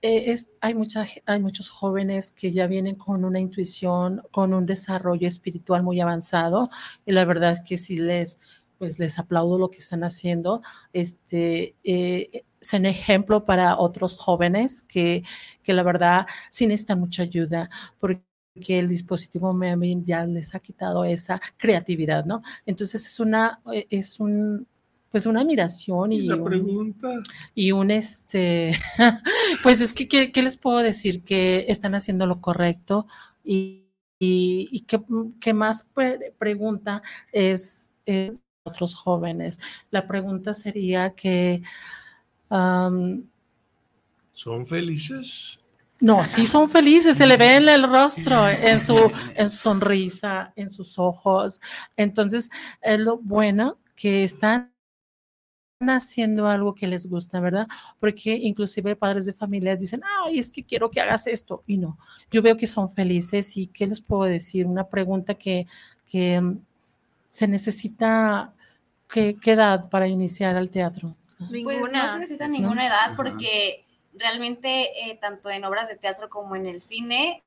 eh, es, hay, mucha, hay muchos jóvenes que ya vienen con una intuición, con un desarrollo espiritual muy avanzado y la verdad es que sí les, pues les aplaudo lo que están haciendo. Este, eh, son ejemplo para otros jóvenes que, que la verdad sí necesitan mucha ayuda porque el dispositivo móvil ya les ha quitado esa creatividad, ¿no? Entonces es una, eh, es un, pues una admiración Y y, la un, pregunta, y un este, pues es que, ¿qué, qué les puedo decir? Que están haciendo lo correcto y, y, y qué, qué más pre- pregunta es, es otros jóvenes. La pregunta sería que, ¿son felices? no, sí son felices, se le ve en el rostro, en su, en su sonrisa, en sus ojos. Entonces, es lo bueno que están haciendo algo que les gusta, ¿verdad? Porque inclusive padres de familia dicen, ay, es que quiero que hagas esto. Y no, yo veo que son felices y ¿qué les puedo decir? Una pregunta que, que mm, se necesita, ¿qué, qué edad para iniciar al teatro? Pues Ninguna. no se necesita Sí. ninguna edad Ajá. porque realmente eh, tanto en obras de teatro como en el cine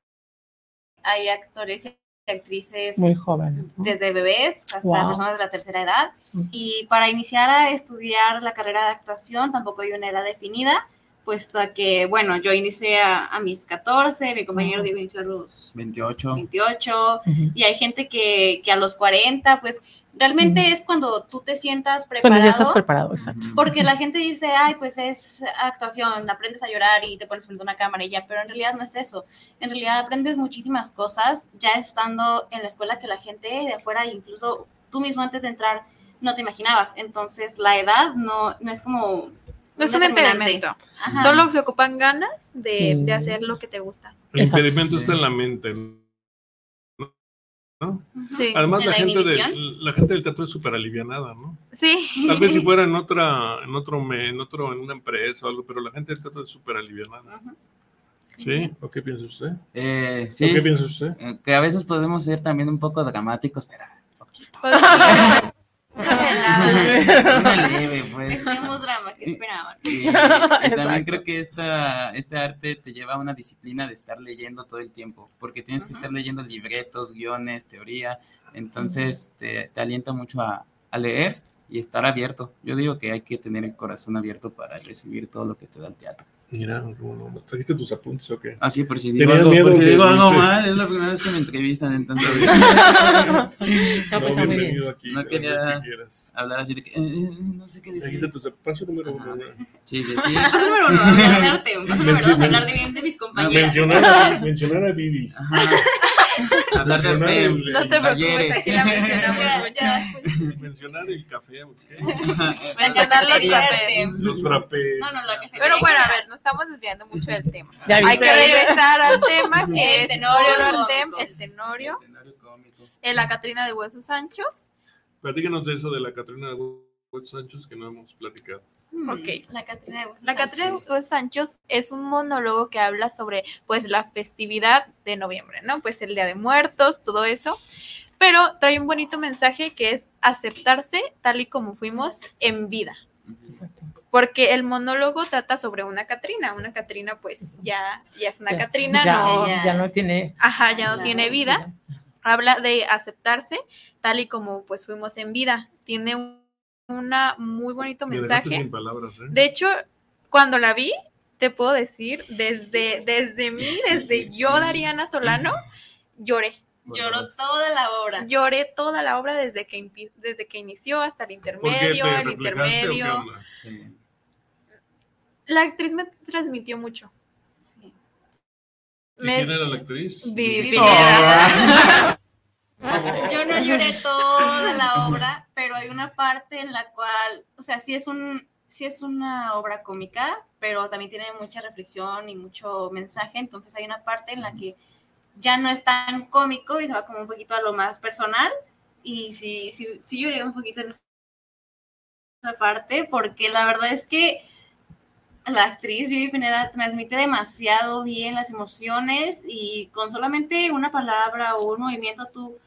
hay actores y actrices Muy jóvenes. ¿no? desde bebés hasta Wow. personas de la tercera edad. Mm. Y para iniciar a estudiar la carrera de actuación tampoco hay una edad definida, puesto a que, bueno, yo inicié a, a mis 14, mi compañero. Diego inició a los 28. 28, Ujú. y hay gente que, que a los 40, pues realmente es cuando tú te sientas preparado. Cuando ya estás preparado, exacto. Porque la gente dice, ay, pues es actuación, aprendes a llorar y te pones frente a una cámara y ya, pero en realidad no es eso. En realidad aprendes muchísimas cosas ya estando en la escuela que la gente de afuera, incluso tú mismo antes de entrar, no te imaginabas. Entonces, la edad no, no es como... No es un impedimento. Ajá. Solo se ocupan ganas de, Sí. de hacer lo que te gusta. El Exacto. impedimento Sí. está en la mente. ¿No? Sí. Además, ¿En la la gente, inhibición? de, la gente del teatro es súper alivianada, ¿no? Sí. Tal vez si fuera en otra, en otro, en otro, en una empresa o algo, pero la gente del teatro es súper alivianada. ¿Sí? ¿O qué piensa usted? Eh, ¿O sí, qué piensa usted? eh, que a veces podemos ser también un poco dramáticos, pero poquito. Una leve, pues. Esperemos drama, que esperaban. Y, también creo que esta, este arte te lleva a una disciplina de estar leyendo todo el tiempo, porque tienes que estar leyendo libretos, guiones, teoría, entonces te, te alienta mucho a, a leer y estar abierto. Yo digo que hay que tener el corazón abierto para recibir todo lo que te da el teatro. Mira, ¿cómo no? ¿trajiste tus apuntes o qué? Ah, sí, por si digo algo, miedo por si de- digo algo de- mal, es la primera vez que me entrevistan, entonces No, pues está muy bien. bienvenido aquí. No quería- que hablar así de que eh, eh, no sé qué Trajiste decir. tus paso número uno. Ajá. ¿no? Sí, decir, Paso número uno, hablar de arte. Paso número dos, Menciona- hablar de bien de mis compañeras. Mencionar a, mencionar a Vivi. ajá, hablar de el- No te preocupes, aquí la mencionamos mucho. Mencionar el café, ¿ok? Mencionar los cafés. Los frappés. No, no, lo que Pero bueno, a ver, nos estamos desviando mucho del tema. Ya Hay que regresar al tema que El es tenorio el tenorio, Escenario cómico. en la Catrina de Huesos Anchos. Platícanos de eso de la Catrina de Huesos Sánchez que no hemos platicado. Ok. La Catrina de Huesos La Catrina de Sánchez. Huesos Anchos es un monólogo que habla sobre pues la festividad de noviembre, ¿no? Pues el Día de Muertos, todo eso. Pero trae un bonito mensaje que es aceptarse tal y como fuimos en vida. Exacto. Porque el monólogo trata sobre una Catrina. Una Catrina, pues ya, ya es una Ya- Catrina, ya, no. ya- ya no tiene Ajá, ya no tiene vida. Habla de aceptarse tal y como pues fuimos en vida. Tiene un una muy bonito mensaje. sin palabras, ¿eh? De hecho, cuando la vi, te puedo decir, desde, desde mí, desde yo, Dariana Solano, lloré. Lloró toda la obra. Lloré toda la obra desde que, desde que inició hasta el ¿Por qué te intermedio, el intermedio. Sí. La actriz me transmitió mucho. Sí. ¿Y Me- ¿Quién era la actriz? Vivi Vivi Pineda. Yo no lloré toda la obra, pero hay una parte en la cual, o sea, sí es un sí es una obra cómica, pero también tiene mucha reflexión y mucho mensaje, entonces hay una parte en la que ya no es tan cómico y se va como un poquito a lo más personal. Y sí sí sí lloré un poquito en esa parte porque la verdad es que la actriz Vivi Pineda transmite demasiado bien las emociones y con solamente una palabra o un movimiento tú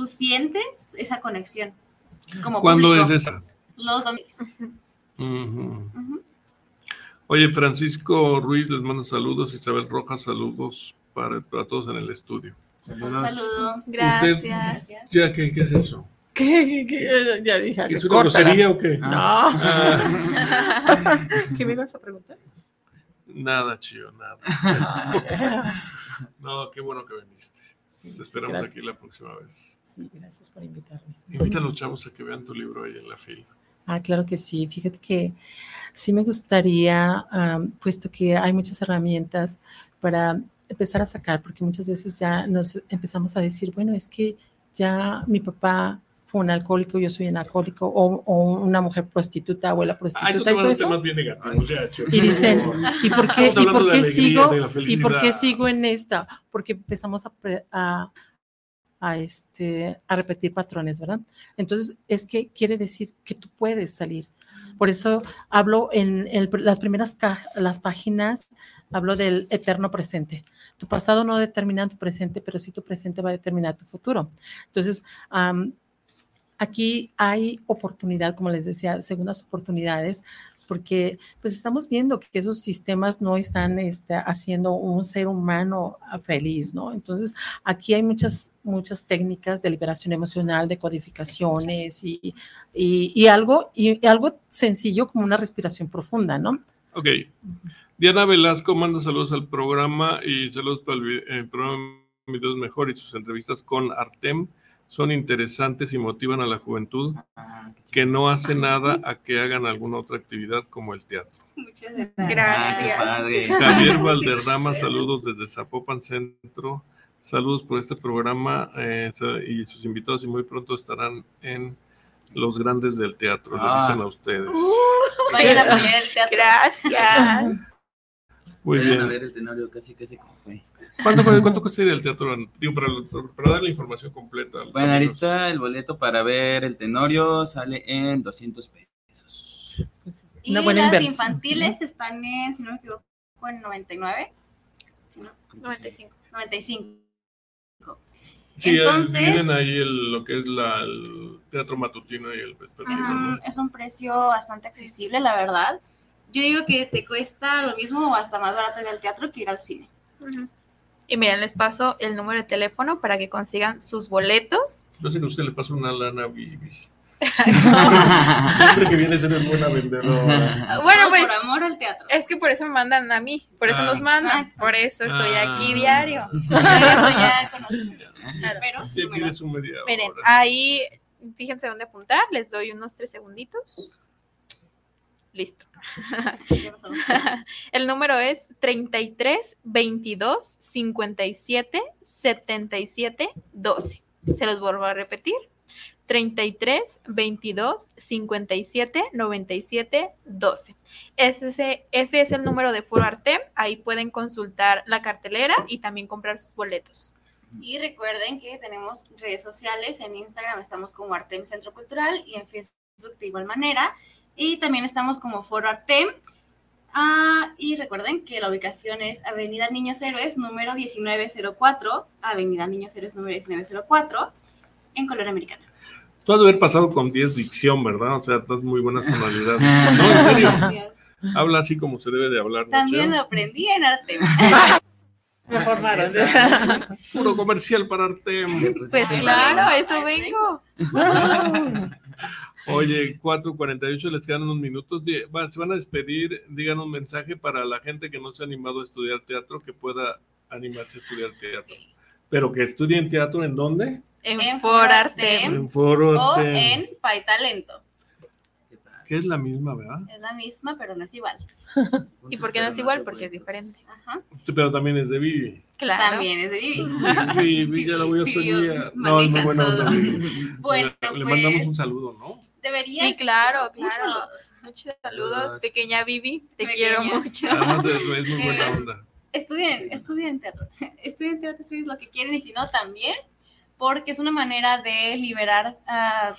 tú sientes esa conexión. Como ¿Cuándo público. es esa? Los domingos. Oye, Francisco Ruiz les manda saludos. Isabel Rojas, saludos para, para todos en el estudio. Un Saludos. saludo. Gracias. Ya, ¿qué, qué es eso? ¿Qué? ¿Qué? Ya dije. ¿Es una córtala. grosería o qué? No. Ah, ¿Qué me ibas a preguntar? nada, chío, nada. No, qué bueno que viniste. Sí, Te esperamos gracias. aquí la próxima vez. Sí, gracias por invitarme. Invita a los chavos a que vean tu libro ahí en la fila. Ah, claro que sí. Fíjate que sí me gustaría, puesto que hay muchas herramientas para empezar a sacar, porque muchas veces ya nos empezamos a decir, bueno, es que ya mi papá fue un alcohólico, yo soy un alcohólico, o, o una mujer prostituta, abuela Ay, tú prostituta te y todo eso. bien ya, chío, Y dicen. ¿y por qué, y por qué sigo? ¿Y por qué sigo en esta? Porque empezamos a, a, a, este, a repetir patrones, ¿verdad? Entonces, es que quiere decir que tú puedes salir. Por eso hablo en el- las primeras las páginas, hablo del eterno presente. Tu pasado no determina tu presente, pero sí tu presente va a determinar tu futuro. Entonces, am, aquí hay oportunidad, como les decía, segundas oportunidades, porque pues estamos viendo que esos sistemas no están este, haciendo un ser humano feliz, ¿no? Entonces, aquí hay muchas, muchas técnicas de liberación emocional, de codificaciones y, y, y algo, y, y algo sencillo como una respiración profunda, ¿no? Ok. Diana Velasco manda saludos al programa y saludos para el, el programa Videos Mejor y sus entrevistas con Artem. Son interesantes y motivan a la juventud Ah, que no hace nada a que hagan alguna otra actividad como el teatro. Muchas gracias. ah, qué Gracias. padre. Javier Valderrama, saludos desde Zapopan Centro. Saludos por este programa eh, y sus invitados y muy pronto estarán en los grandes del teatro, le Ah. dicen a ustedes. Vayan a apoyar el teatro. Gracias. Muy Vayan a bien. ver el tenorio casi casi como fue. ¿Cuánto, fue- cuánto costaría el teatro? Digo, para, para dar la información completa. a Bueno, amigos. ahorita el boleto para ver el tenorio sale en 200 pesos. Y una buena las inversión. infantiles están en, si no me equivoco, en 99. Si no, 95. 95. Sí, Entonces- dividen ahí el- lo que es la, el teatro matutino y el un, ¿no? es un precio bastante accesible, la verdad. Yo digo que te cuesta lo mismo o hasta más barato ir al teatro que ir al cine. Y miren, les paso el número de teléfono para que consigan sus boletos. Yo sé que a usted le pasa una lana Vivi. Siempre que vienes eres buena vendedora. Bueno, pues por amor al teatro. es que por eso me mandan a mí, por eso Ah. nos mandan, Exacto. por eso estoy Ah. aquí diario. Eso ya conocemos. Pero, Miren, ahí fíjense dónde apuntar, les doy unos tres segunditos. Listo. El número es 33 22 57 77 12. Se los vuelvo a repetir. 33 22 57 97 12. Ese, ese es el número de Foro Arte. Ahí pueden consultar la cartelera y también comprar sus boletos. Y recuerden que tenemos redes sociales. En Instagram estamos como Artem Centro Cultural y en Facebook de igual manera. Y también estamos como Foro Artem. Ah, y recuerden que la ubicación es Avenida Niños Héroes, número 1904. Avenida Niños Héroes, número 1904, en Color Americana. Tú has de haber pasado con 10 dicción, ¿verdad? O sea, estás muy buena sonoridad. No, en serio. Gracias. Habla así como se debe de hablar. ¿no, También lo aprendí en Artem. Me formaron. Puro comercial para Artem. Pues claro, a eso vengo. Oye, 4.48, les quedan unos minutos. Se van a despedir. Digan un mensaje para la gente que no se ha animado a estudiar teatro, que pueda animarse a estudiar teatro. Pero que estudien teatro en dónde? En, En For For Arte. Arte. En Foro o en Fai Talento. Que es la misma, ¿verdad? Es la misma, pero no es igual. ¿Y por qué no es igual? Porque es diferente. Ajá. Pero también es de Vivi. Claro. También es de Vivi. Vivi, ya la voy a soñar. No, es muy buena onda. Vivi. Bueno, le, le pues, mandamos un saludo, ¿no? Debería. Sí, claro, claro. saludos. Muchos saludos, pequeña Vivi. Te Pequeña. quiero mucho. Además es, es muy buena onda. Estudien, estudien teatro. Estudien teatro si es lo que quieren y si no, también. Porque es una manera de liberar ah,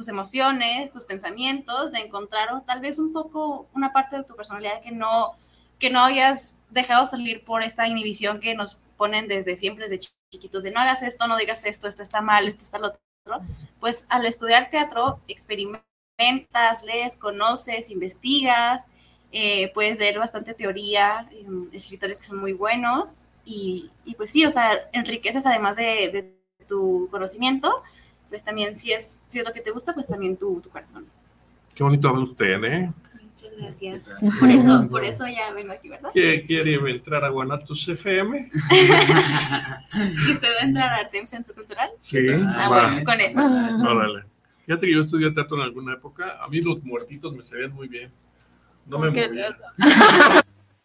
tus emociones, tus pensamientos, de encontrar o tal vez un poco una parte de tu personalidad que no, que no hayas dejado salir por esta inhibición que nos ponen desde siempre, desde chi- chiquitos, de no hagas esto, no digas esto, esto está mal, esto está lo otro. Pues al estudiar teatro, experimentas, lees, conoces, investigas, eh, puedes leer bastante teoría, eh, escritores que son muy buenos y, y pues sí, o sea, enriqueces además de, de tu conocimiento, pues también si es, si es lo que te gusta, pues también tu, tu corazón. Qué bonito habla usted, ¿eh? Muchas gracias. Por eso, por eso ya vengo aquí, ¿verdad? ¿Qué quiere entrar a Guanatos FM? ¿Y usted va a entrar a Artem Centro Cultural? Sí. Ah, va. bueno, con eso. Órale. Fíjate que yo estudié teatro en alguna época. A mí los muertitos me sabían muy bien. No me Como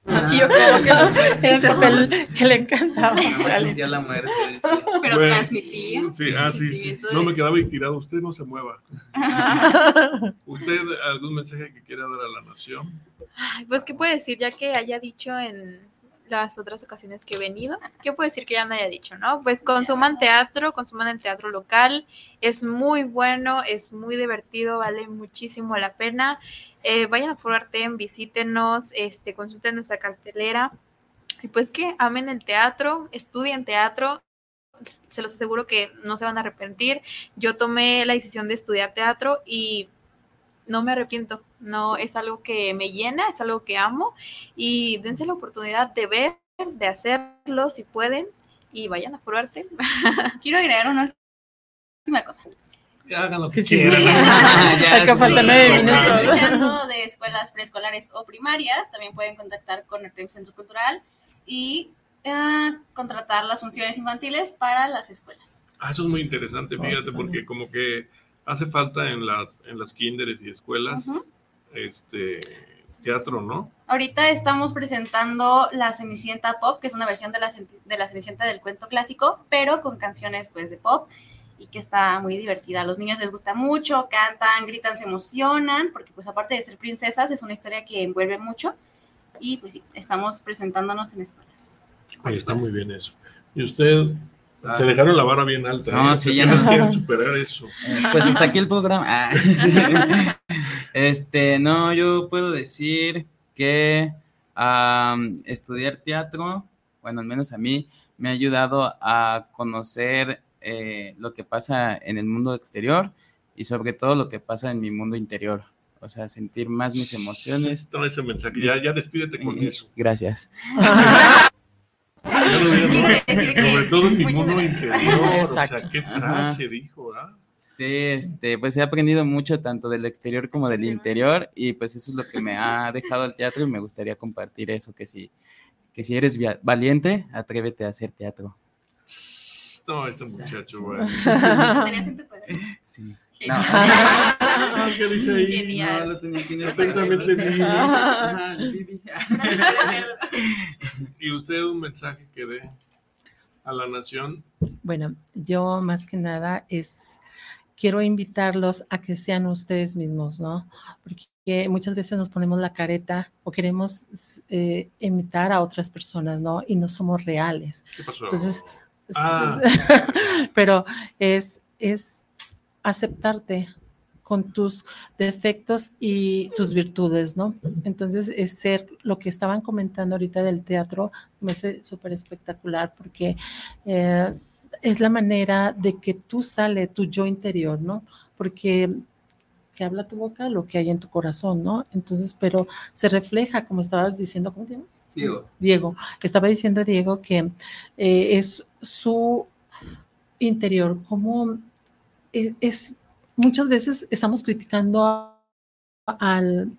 Y yo como que no. Era el papel que le encantaba. Sentía la muerte. Pero Bueno, transmitía. Sí, ah, sí, sí. No me quedaba ahí tirado. Usted no se mueva. ¿Usted algún mensaje que quiera dar a la nación? Ay, Pues, ¿qué puede decir? Ya que haya dicho en las otras ocasiones que he venido, ¿qué puede decir que ya no haya dicho, no? Pues consuman teatro, consuman el teatro local, es muy bueno, es muy divertido, vale muchísimo la pena. Eh, vayan a Foro Artem, visítenos, este, consulten nuestra cartelera. Y pues que amen el teatro, estudien teatro, se los aseguro que no se van a arrepentir. Yo tomé la decisión de estudiar teatro y no me arrepiento. No es algo que me llena, es algo que amo y dense la oportunidad de ver, de hacerlo si pueden y vayan a Foro Arte. Quiero agregar una última cosa. Sí, sí, sí. Acá sí, falta sí. nueve si están minutos. escuchando de escuelas preescolares o primarias, también pueden contactar con Artem Centro Cultural y ah, contratar las funciones infantiles para las escuelas. Ah, eso es muy interesante, fíjate, porque como que hace falta en las, en las kinderes y escuelas este teatro, ¿no? Ahorita estamos presentando la Cenicienta Pop, que es una versión de la, de la Cenicienta del cuento clásico, pero con canciones pues de pop y que está muy divertida. A los niños les gusta mucho, cantan, gritan, se emocionan, porque pues aparte de ser princesas es una historia que envuelve mucho y pues sí, estamos presentándonos en escuelas. Ahí está muy bien eso. Y usted. Te dejaron la vara bien alta. No, ¿eh? sí, ¿Qué ya no. quieren superar eso? Eh, Pues hasta aquí el programa. Ah, sí. Este, no, yo puedo decir que estudiar teatro, bueno, al menos a mí, me ha ayudado a conocer eh, lo que pasa en el mundo exterior y sobre todo lo que pasa en mi mundo interior. O sea, sentir más mis emociones. Trae ese mensaje. Ya, ya despídete con Eh, eso. Gracias. Lo Sobre todo en mi mundo interior. O sea, qué Ajá. frase dijo, ¿ah? Sí, este, pues he aprendido mucho tanto del exterior como del interior y pues eso es lo que me ha dejado el teatro y me gustaría compartir eso, que si, que si eres valiente, atrévete a hacer teatro. No, este muchacho, güey. Sí. Ah, ¿Qué dice ahí? Genial. No, lo tenía el Perfectamente bien. ¿Y usted un mensaje que dé a la nación? Bueno, yo más que nada es, quiero invitarlos a que sean ustedes mismos, ¿no? Porque muchas veces nos ponemos la careta o queremos eh, imitar a otras personas, ¿no? Y no somos reales. ¿Qué pasó? Entonces, Ah. pero es, es aceptarte con tus defectos y tus virtudes, ¿no? Entonces, es ser lo que estaban comentando ahorita del teatro, me hace súper espectacular porque eh, es la manera de que tú sale tu yo interior, ¿no? Porque que habla tu boca, lo que hay en tu corazón, ¿no? Entonces, pero se refleja, como estabas diciendo, ¿cómo te llamas? Diego. Diego. Estaba diciendo Diego que eh, es su interior, como es, es- muchas veces estamos criticando a- al,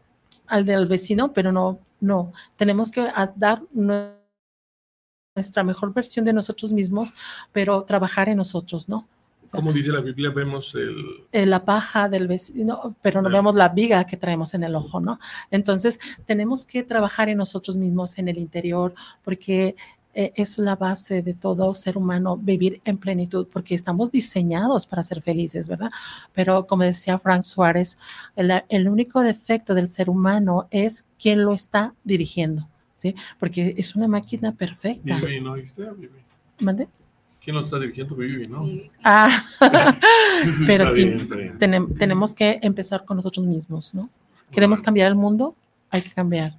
al del vecino, pero no, no, tenemos que dar nue- nuestra mejor versión de nosotros mismos, pero trabajar en nosotros, ¿no? O sea, Como dice la Biblia, vemos el... eh, la paja del vecino, pero no Claro. vemos la viga que traemos en el ojo, ¿no? Entonces, tenemos que trabajar en nosotros mismos, en el interior, porque eh, es la base de todo ser humano, vivir en plenitud, porque estamos diseñados para ser felices, ¿verdad? Pero como decía Frank Suárez, el, el único defecto del ser humano es quien lo está dirigiendo, ¿sí? Porque es una máquina perfecta. Vivi, ¿no viste? Vivi. ¿Mande? ¿Quién lo está dirigiendo? Vivi, ¿no? Ah, pero Está sí, bien, está bien. tenem- tenemos que empezar con nosotros mismos, ¿no? Queremos Bueno, cambiar el mundo, hay que cambiar.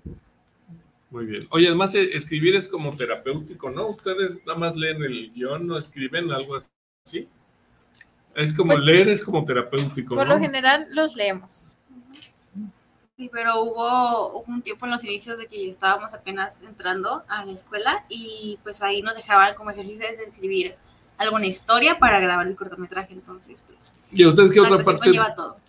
Muy bien. Oye, además eh, escribir es como terapéutico, ¿no? Ustedes nada más leen el guion, no escriben algo así. Es como Pues- leer, es como terapéutico, Por ¿no? lo general los leemos. Sí, pero hubo, hubo un tiempo en los inicios de que estábamos apenas entrando a la escuela y pues ahí nos dejaban como ejercicios de escribir alguna historia para grabar el cortometraje. Entonces, pues, ¿Y a ustedes qué otra parte,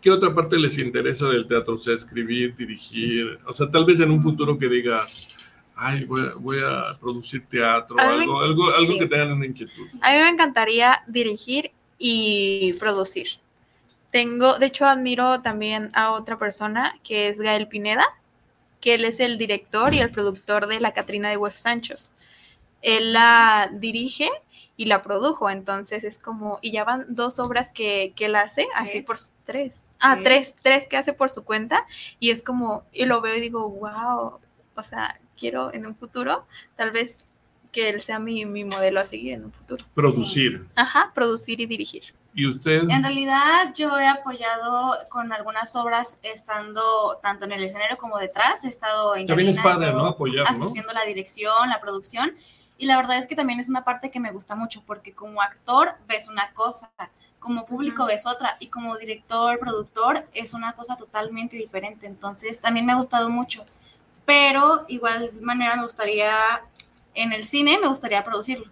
qué otra parte les interesa del teatro? O sea, escribir, dirigir, o sea, tal vez en un futuro que digas, ay, voy a, voy a producir teatro, A mí me- algo, algo, algo sí. que tengan una inquietud. A mí me encantaría dirigir y producir. Tengo, de hecho, admiro también a otra persona que es Gael Pineda, que él es el director y el productor de La Catrina de Huesos Anchos. Él la dirige y la produjo, entonces es como, y ya van dos obras que, que él hace, así ¿Tres? por tres. Ah, Tres. tres, tres que hace por su cuenta, y es como, y lo veo y digo, wow, o sea, quiero en un futuro, tal vez que él sea mi, mi modelo a seguir en un futuro. Producir. Ajá, producir y dirigir. ¿Y usted? En realidad yo he apoyado con algunas obras estando tanto en el escenario como detrás. He estado en También es cabina, he padre, ¿no? Apoyar, ¿no? asistiendo a la dirección, la producción. Y la verdad es que también es una parte que me gusta mucho porque como actor ves una cosa, como público ves otra y como director, productor es una cosa totalmente diferente. Entonces también me ha gustado mucho. Pero igual manera me gustaría, en el cine me gustaría producirlo.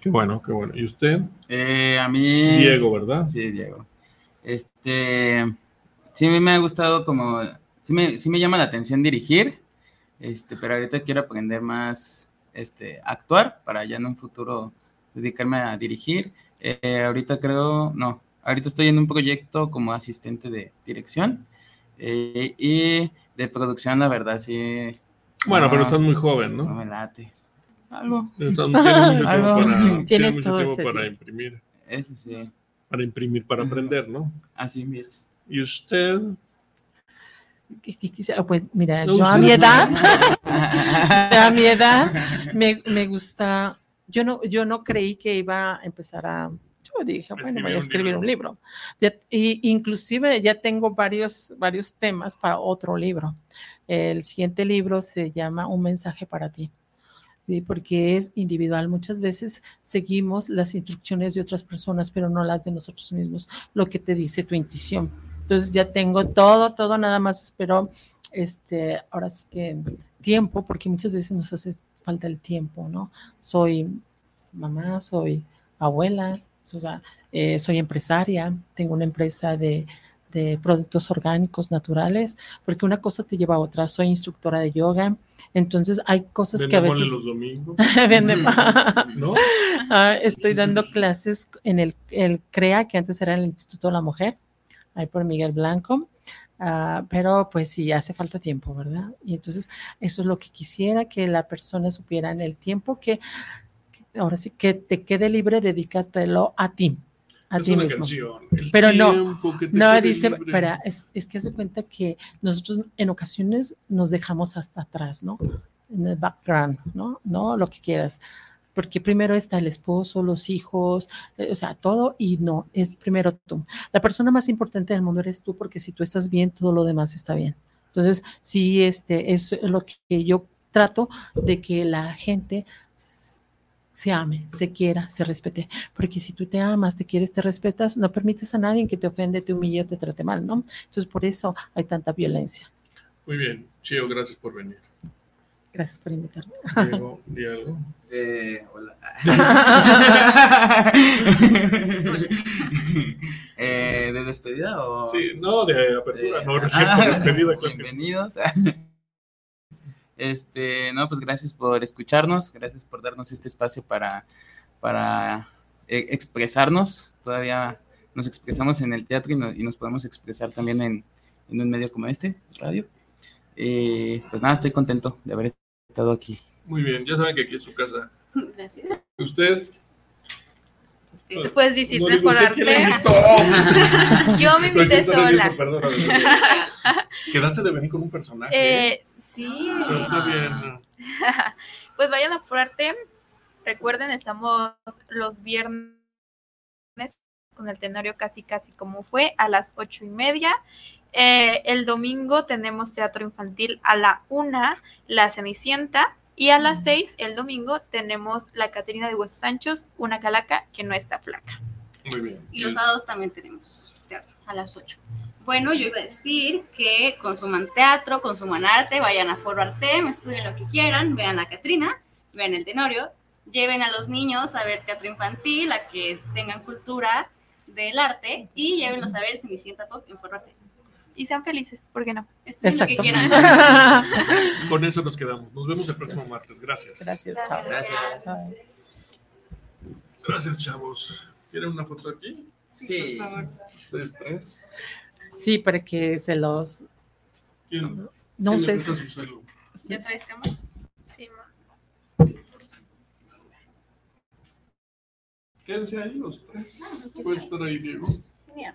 Qué bueno, qué bueno. ¿Y usted? Eh, a mí. Diego, ¿verdad? Sí, Diego. Este. Sí, a mí me ha gustado como. Sí me, sí me llama la atención dirigir. Este, pero ahorita quiero aprender más. Este, actuar para ya en un futuro dedicarme a dirigir. Eh, ahorita creo. No. Ahorita estoy en un proyecto como asistente de dirección. eh, y de producción, la verdad, sí. Bueno, no, pero estás muy joven, No ¿no? me late. Algo. Estás- Tienes mucho tiempo para, tienes Tienes mucho todo tiempo ese para imprimir. Eso sí. Para imprimir, para aprender, ¿no? Así es. ¿Y usted? ¿Qué- qué quisiera? Pues mira, No, yo a mi edad, a mi edad me, me gusta, yo no, yo no creí que iba a empezar a, yo dije, bueno, Escribir voy a un escribir un libro. Ya- y inclusive ya tengo varios, varios temas para otro libro. El siguiente libro se llama Un mensaje para ti. Sí, porque es individual. Muchas veces seguimos las instrucciones de otras personas, pero no las de nosotros mismos, lo que te dice tu intuición. Entonces ya tengo todo, todo, nada más espero, este, ahora sí que tiempo, porque muchas veces nos hace falta el tiempo, ¿no? Soy mamá, soy abuela, O sea, eh, soy empresaria, tengo una empresa de, de productos orgánicos naturales, porque una cosa te lleva a otra. Soy instructora de yoga, entonces hay cosas que a veces... los domingos. Vende- ¿No? Ah, estoy dando clases en el, el CREA, que antes era el Instituto de la Mujer, ahí por Miguel Blanco. Ah, pero pues sí, hace falta tiempo, ¿verdad? Y entonces eso es lo que quisiera que la persona supiera en el tiempo que, que ahora sí que te quede libre, dedícatelo a ti, a es ti una mismo. canción. Pero no, No, dice, espera, es, es que hace cuenta que nosotros en ocasiones nos dejamos hasta atrás, ¿no? En el background, ¿no? No, lo que quieras. Porque primero está el esposo, los hijos, eh, o sea, todo y no, es primero tú. La persona más importante del mundo eres tú porque si tú estás bien, todo lo demás está bien. Entonces, sí, este, es lo que yo trato de que la gente se ame, se quiera, se respete. Porque si tú te amas, te quieres, te respetas, no permites a nadie que te ofende, te humille o te trate mal, ¿no? Entonces, por eso hay tanta violencia. Muy bien, Chio, gracias por venir. Gracias por invitarme. Diego, di algo. Eh, hola. Eh, ¿De despedida o...? Sí, no, de apertura, Eh, no, cierto, ah, despedida, claro. Bienvenidos. Este, no, pues gracias por escucharnos, gracias por darnos este espacio para, para eh, expresarnos. Todavía nos expresamos en el teatro y, no- y nos podemos expresar también en, en un medio como este, radio. Eh, pues nada, estoy contento de haber estado aquí. Muy bien, ya saben que aquí es su casa. Gracias. ¿Usted? Pues No visité digo, por ¿usted quién le arte. Yo me invité sola. perdóname. Quedaste de venir con un personaje. Eh, sí. Pero está bien. Pues vayan a apurarte. Recuerden, estamos los viernes con el tenorio casi casi como fue a las ocho y media. Eh, el domingo tenemos teatro infantil a la una, la Cenicienta. Y a las seis, el domingo, tenemos la Caterina de Huesos Anchos, una calaca que no está flaca. Muy bien. Y los sábados también tenemos teatro a las 8. Bueno, yo iba a decir que consuman teatro, consuman arte, vayan a Foro Artem, estudien lo que quieran, vean la Catrina, vean el Tenorio, lleven a los niños a ver teatro infantil, a que tengan cultura del arte y llévenlos a ver Cenicienta Pop en Foro Arte. Y sean felices, ¿por qué no? Estudien lo que Exacto. quieran. Con eso nos quedamos. Nos vemos el próximo martes. Gracias. Gracias, chao. Gracias. Gracias, chavos. ¿Quieren una foto aquí? Sí. Por favor. Ustedes tres. Sí, para que se los... ¿Quién? No quién sé. su? ¿Ya traes cámara? Sí, ma. Quédense ahí los tres. Puedes estar ahí, Diego. Genial.